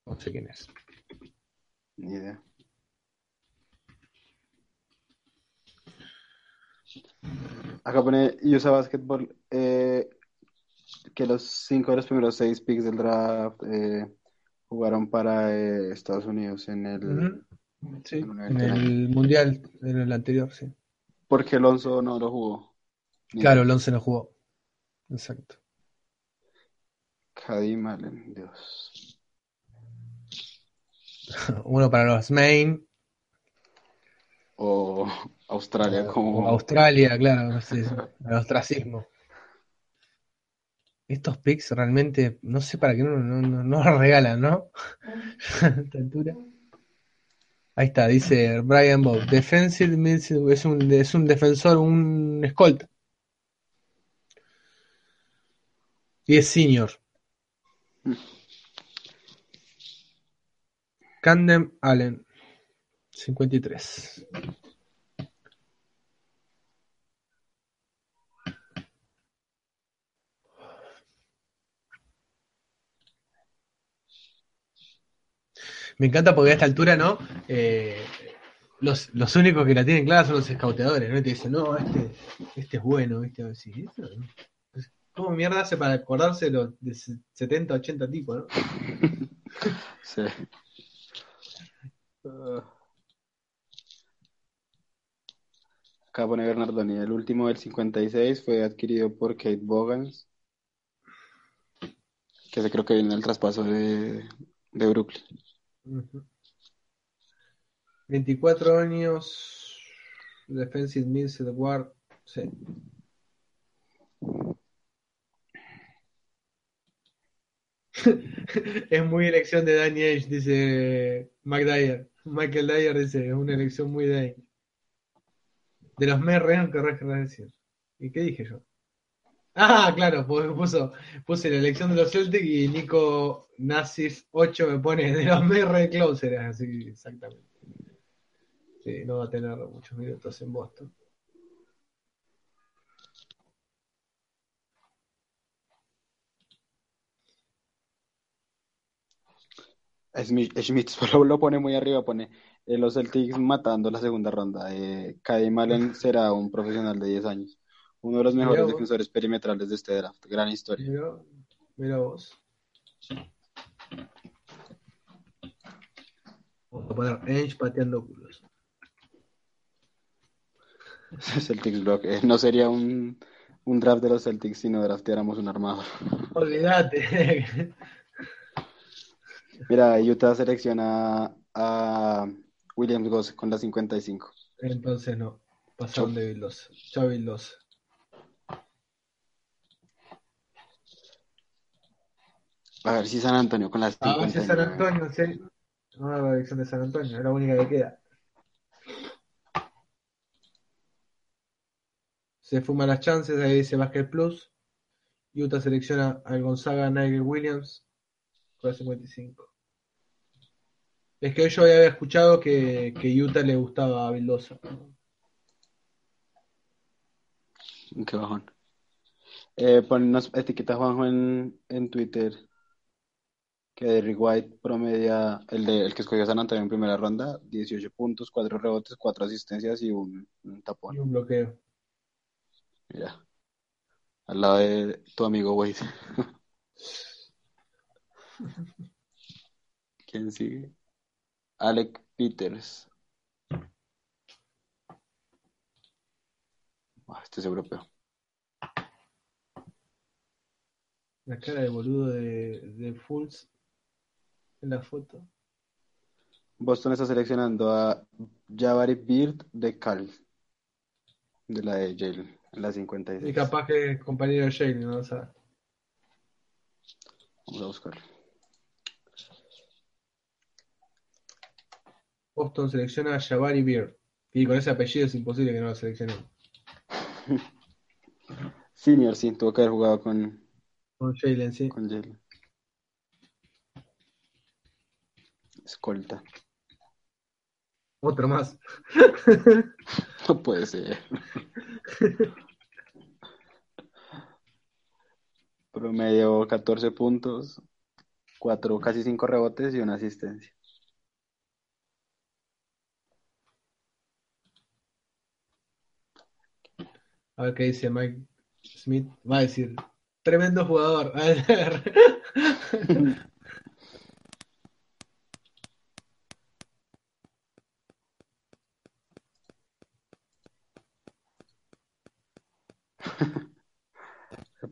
No sé quién es. ni idea. Acá pone USA Basketball eh, que los cinco de los primeros seis picks del draft eh, jugaron para eh, Estados Unidos en el. Sí, En en el mundial, en el anterior, sí. Porque Alonso no lo jugó. Claro, el 11 no jugó. Exacto. Kadim Allen, Dios. Uno para los Main, O Australia como. Australia, claro, no sé, el ostracismo. Estos picks realmente, no sé para qué no, no, no, no los regalan, ¿no? A esta altura. Ahí está, dice Brian Bob. Defensive midfield- es un, es un defensor, un escolta. Y es senior. Camden Allen, 53. Me encanta porque a esta altura, ¿no? Eh, los, los únicos que la tienen clara son los escauteadores, ¿no? Y te dicen, no, este, este es bueno, ¿viste? Sí. Pues, ¿Cómo mierda hace para acordarse los de 70, 80 tipos, ¿no? Sí. Acá pone Bernardoni. El último del 56 fue adquirido por Kate Bogans. Que se creo que viene en el traspaso de, de Brooklyn. Ujú. 24 años, defensive midfield guard, sí. Es muy elección de Danny Ainge, dice McDyer. Michael Dyer dice, es una elección muy de Ainge. De los querrás querrás decir. ¿Y qué dije yo? Ah, claro, pu- puso, puse la elección de los Celtics y Nico Nasif 8 me pone de los Merre Closer, así exactamente. Sí, no va a tener muchos minutos en Boston. Schmidt lo pone muy arriba, pone eh, los Celtics matando la segunda ronda. Eh, Allen será un profesional de 10 años. Uno de los mejores defensores perimetrales de este draft. Gran historia. Mira, mira vos. Vamos a poner Ainge pateando culos. Celtics Block. Eh, no sería un, un draft de los Celtics si no drafteáramos un armador. Olvídate. Mira, Utah selecciona a Williams Goss con la 55. Entonces no. Pasaron de Vildosa. Chao. A ver si San Antonio con las A ver si San 59. Antonio, sí. No, la elección de San Antonio, es la única que queda. Se fuma las chances, ahí dice Basket Plus. Utah selecciona al Gonzaga Nigel Williams con la 55. Es que yo había escuchado que, que Utah le gustaba a Vildosa. Qué bajón. Eh, ponnos etiqueta Juanjo en, en Twitter que Derrick White promedia, el, de, el que escogió San Antonio en primera ronda, 18 puntos, 4 rebotes, 4 asistencias y un, un Y tapón. un bloqueo. Mira, al lado de tu amigo Wade. ¿Quién sigue? Alec Peters. Ah, este es europeo. La cara de boludo de, de Fultz en la foto. Boston está seleccionando a Jabari Beard de Cal, de la de Yale, en la Y 56. capaz que compañero de Jalen, no lo sabe. Vamos a buscarlo. Boston selecciona a Jabari Beard. Y con ese apellido es imposible que no lo seleccionen. Senior, sí, tuvo que haber jugado con, Con Jalen, sí. con. Escolta. Otro más. No puede ser. Promedio 14 puntos, 4, casi 5 rebotes y una asistencia. A ver qué dice Mike Smith. Va a decir, tremendo jugador.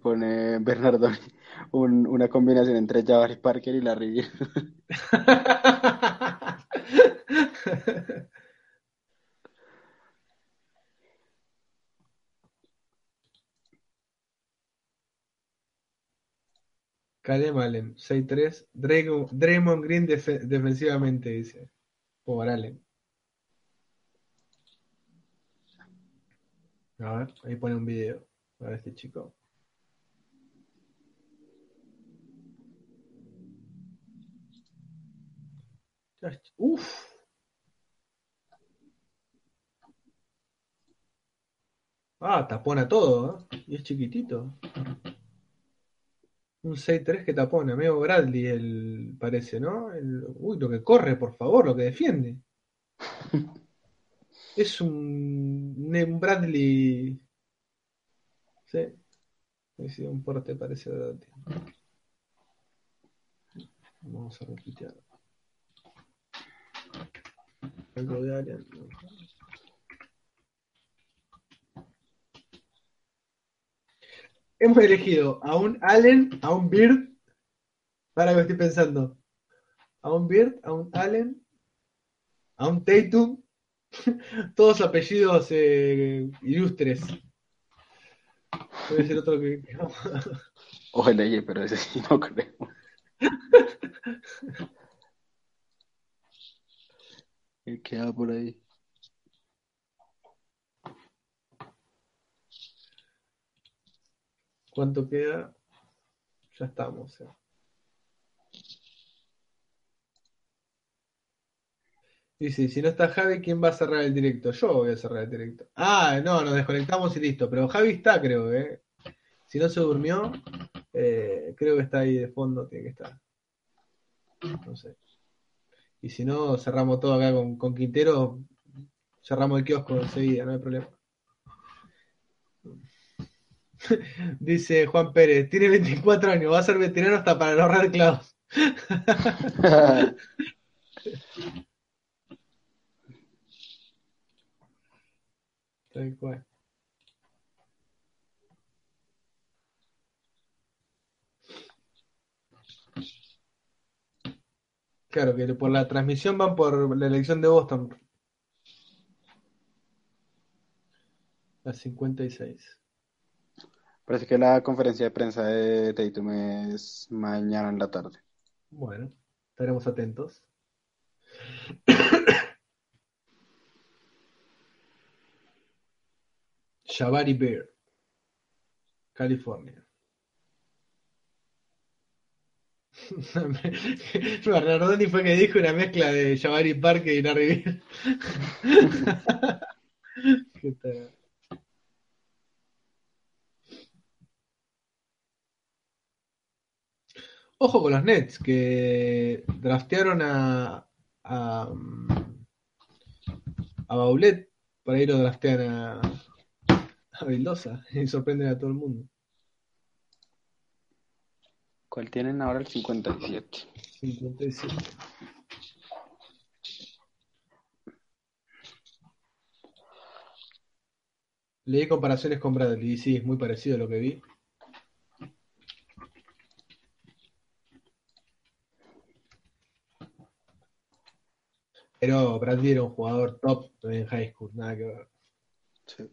pone Bernardoni un- una combinación entre Jabari Parker y Larry Bird. Caleb Allen, 6-3. Drago- Draymond Green defe- defensivamente, dice. Por Allen. A ver, ahí pone un video. A ver este chico. Uf. Ah, tapona todo, ¿eh? Y es chiquitito. Un 6-3 que tapona, medio Bradley el parece, ¿no? El- uy, lo que corre, por favor, lo que defiende. Es un, un Bradley. Sí. Sí, un porte parece. Vamos a retuitear. Algo de Allen. Hemos elegido a un Allen, a un Beard. Para que estoy pensando. A un Beard, a un Allen, a un Tatum. Todos apellidos eh, ilustres. Puede ser otro que. Ojalá, pero ese sí no creo. ¿Qué queda por ahí? ¿Cuánto queda? Ya estamos. eh. Dice, si no está Javi, ¿quién va a cerrar el directo? Yo voy a cerrar el directo. Ah, no, nos desconectamos y listo. Pero Javi está, creo, ¿eh? Si no se durmió, eh, creo que está ahí de fondo, tiene que estar. No sé. Y si no, cerramos todo acá con, con Quintero, cerramos el kiosco enseguida, no hay problema. Dice Juan Pérez, tiene 24 años, va a ser veterano hasta para ahorrar clavos. Tal cual. Claro, que por la transmisión van por la elección de Boston. A 56. Parece que la conferencia de prensa de Tatum es mañana en la tarde. Bueno, estaremos atentos. Jabari Bear, California. Bernardoni fue que dijo una mezcla de Jabari Parker y Larry. Qué tal. Ojo con los Nets, que draftearon a, a, a Baulet, por ahí lo draftean a, a y sorprenden a todo el mundo. ¿Cuál tienen ahora el 57? 57. Leí comparaciones con Bradley y sí, es muy parecido a lo que vi. Pero Bradley era un jugador top en high school, nada que ver. Sí.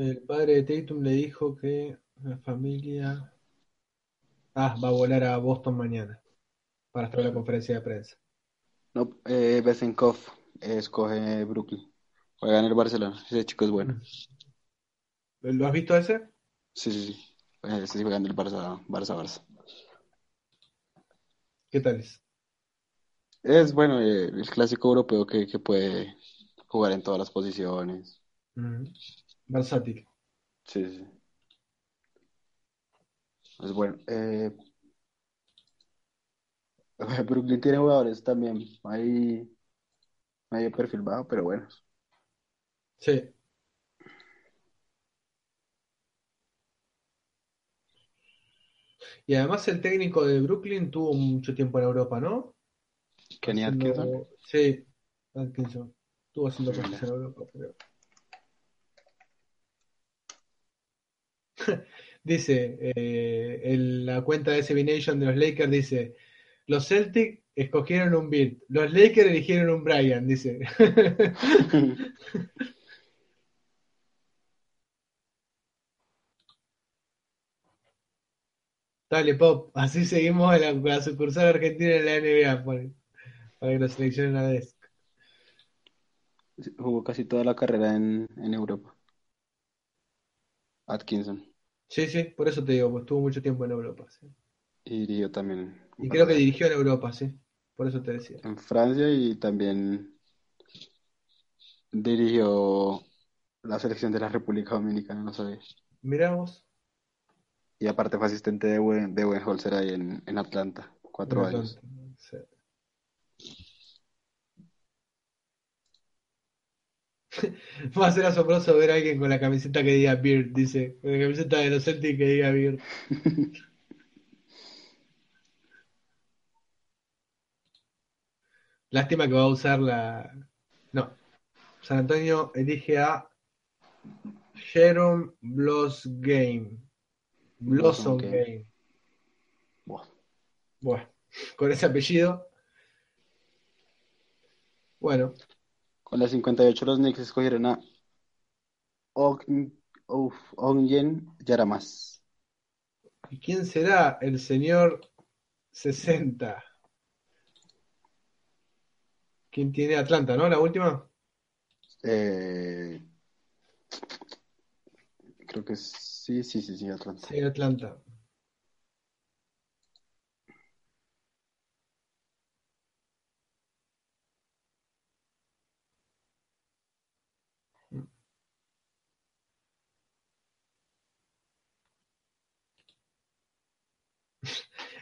El padre de Tatum le dijo que la familia ah, va a volar a Boston mañana para estar en la conferencia de prensa. No, eh, Besenkov escoge Brooklyn. Juega en el Barcelona. Ese chico es bueno. ¿Lo has visto ese? Sí, sí, sí. Ese sí juega en el Barça, Barça, Barça. ¿Qué tal es? Es bueno, eh, el clásico europeo que, que puede jugar en todas las posiciones. Ujú. Versátil. Sí, sí. Es bueno. Eh, Brooklyn tiene jugadores también ahí medio perfil bajo, pero buenos. Sí. Y además el técnico de Brooklyn tuvo mucho tiempo en Europa, ¿no? Kenny Atkinson. Sí, Atkinson. Estuvo haciendo cosas en Europa, pero... Dice, eh, en la cuenta de SB de los Lakers dice, los Celtics escogieron un Bill, los Lakers eligieron un Brian, dice. Dale, Pop, así seguimos la, la sucursal argentina en la NBA, para que nos seleccionen a vez. Jugó casi toda la carrera en Europa. Atkinson. Sí, sí, por eso te digo, pues estuvo mucho tiempo en Europa. sí. Y dirigió también Y creo que dirigió en Europa, sí, por eso te decía. en Francia y también dirigió la selección de la República Dominicana, no sabía. Miramos. Y aparte fue asistente de Buen, de Budenholzer ahí en, en Atlanta, cuatro en años. Atlanta, sí. Va a ser asombroso ver a alguien con la camiseta que diga Beard, dice, con la camiseta de los Celtics que diga Beard. Lástima que va a usar la... No. San Antonio elige a Jerome Blossgame. Blossom Blossom Game. Game. Buah. Bueno, con ese apellido. Bueno, Con la 58 los Knicks escogieron a Onyen Yaramas. ¿y quién será el señor 60? ¿Quién tiene Atlanta, no? La última. Eh, creo que sí, sí, sí, sí, Atlanta. Sí, Atlanta.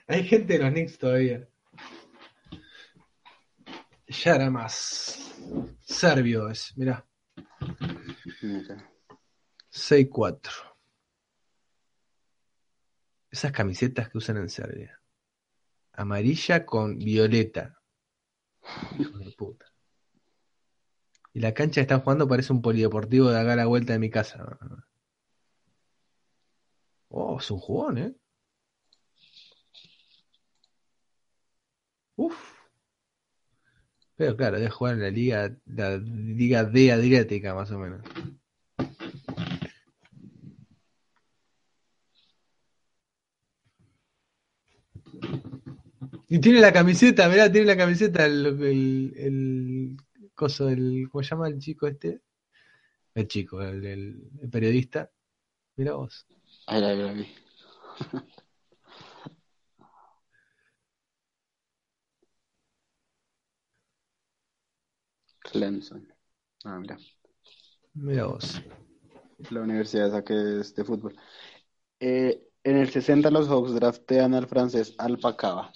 Hay gente en los Knicks todavía. Ya era más. Serbio es, mirá. Mira. 6-4. Esas camisetas que usan en Serbia. Amarilla con violeta. Hijo de puta. Y la cancha que están jugando parece un polideportivo de acá a la vuelta de mi casa. Oh, es un jugón, ¿eh? Uf. Pero claro, debe jugar en la liga, la liga D Adriática, más o menos. Y tiene la camiseta, mirá, tiene la camiseta el, el, el coso del, ¿cómo se llama el chico este? El chico, el, el- el periodista. Mirá vos. Ahí la vi. Clemson. Ah, mira. Mirá vos. La universidad esa que es de fútbol. Eh, en el 60 los Hawks draftean al francés Alpacaba.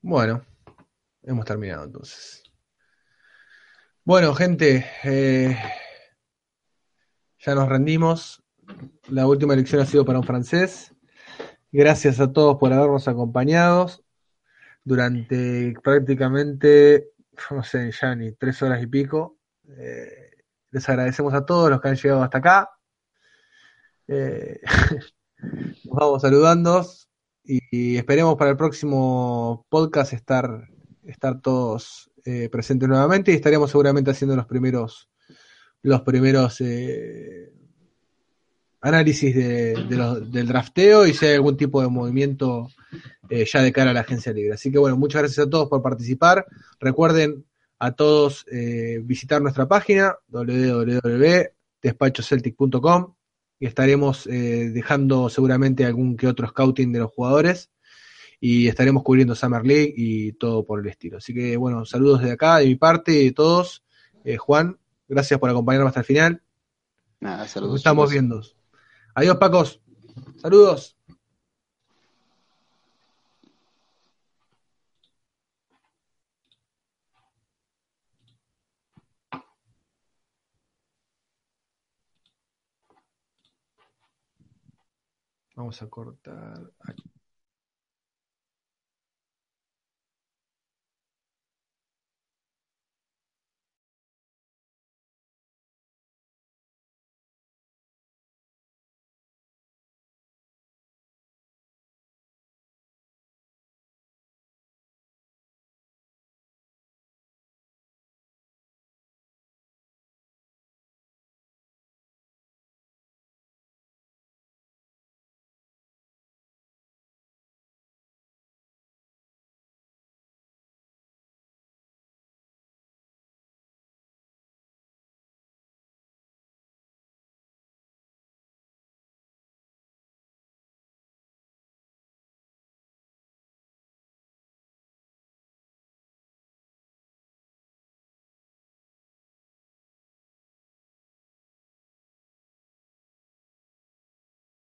Bueno, hemos terminado entonces. Bueno, gente, eh, ya nos rendimos. La última elección ha sido para un francés. Gracias a todos por habernos acompañado durante prácticamente, no sé, ya ni tres horas y pico. Eh, les agradecemos a todos los que han llegado hasta acá. Eh, nos vamos saludando y esperemos para el próximo podcast estar, estar todos eh, presentes nuevamente y estaremos seguramente haciendo los primeros los primeros análisis de, de del drafteo y si hay algún tipo de movimiento eh, ya de cara a la agencia libre. Así que bueno, muchas gracias a todos por participar. Recuerden a todos eh, visitar nuestra página www.despachoceltic.com y estaremos eh, dejando seguramente algún que otro scouting de los jugadores y estaremos cubriendo Summer League y todo por el estilo. Así que bueno, saludos de acá, de mi parte y de todos. Juan, gracias por acompañarme hasta el final. Nada, Nos saludos. estamos chicos. viendo. Adiós, Pacos. Saludos. Vamos a cortar.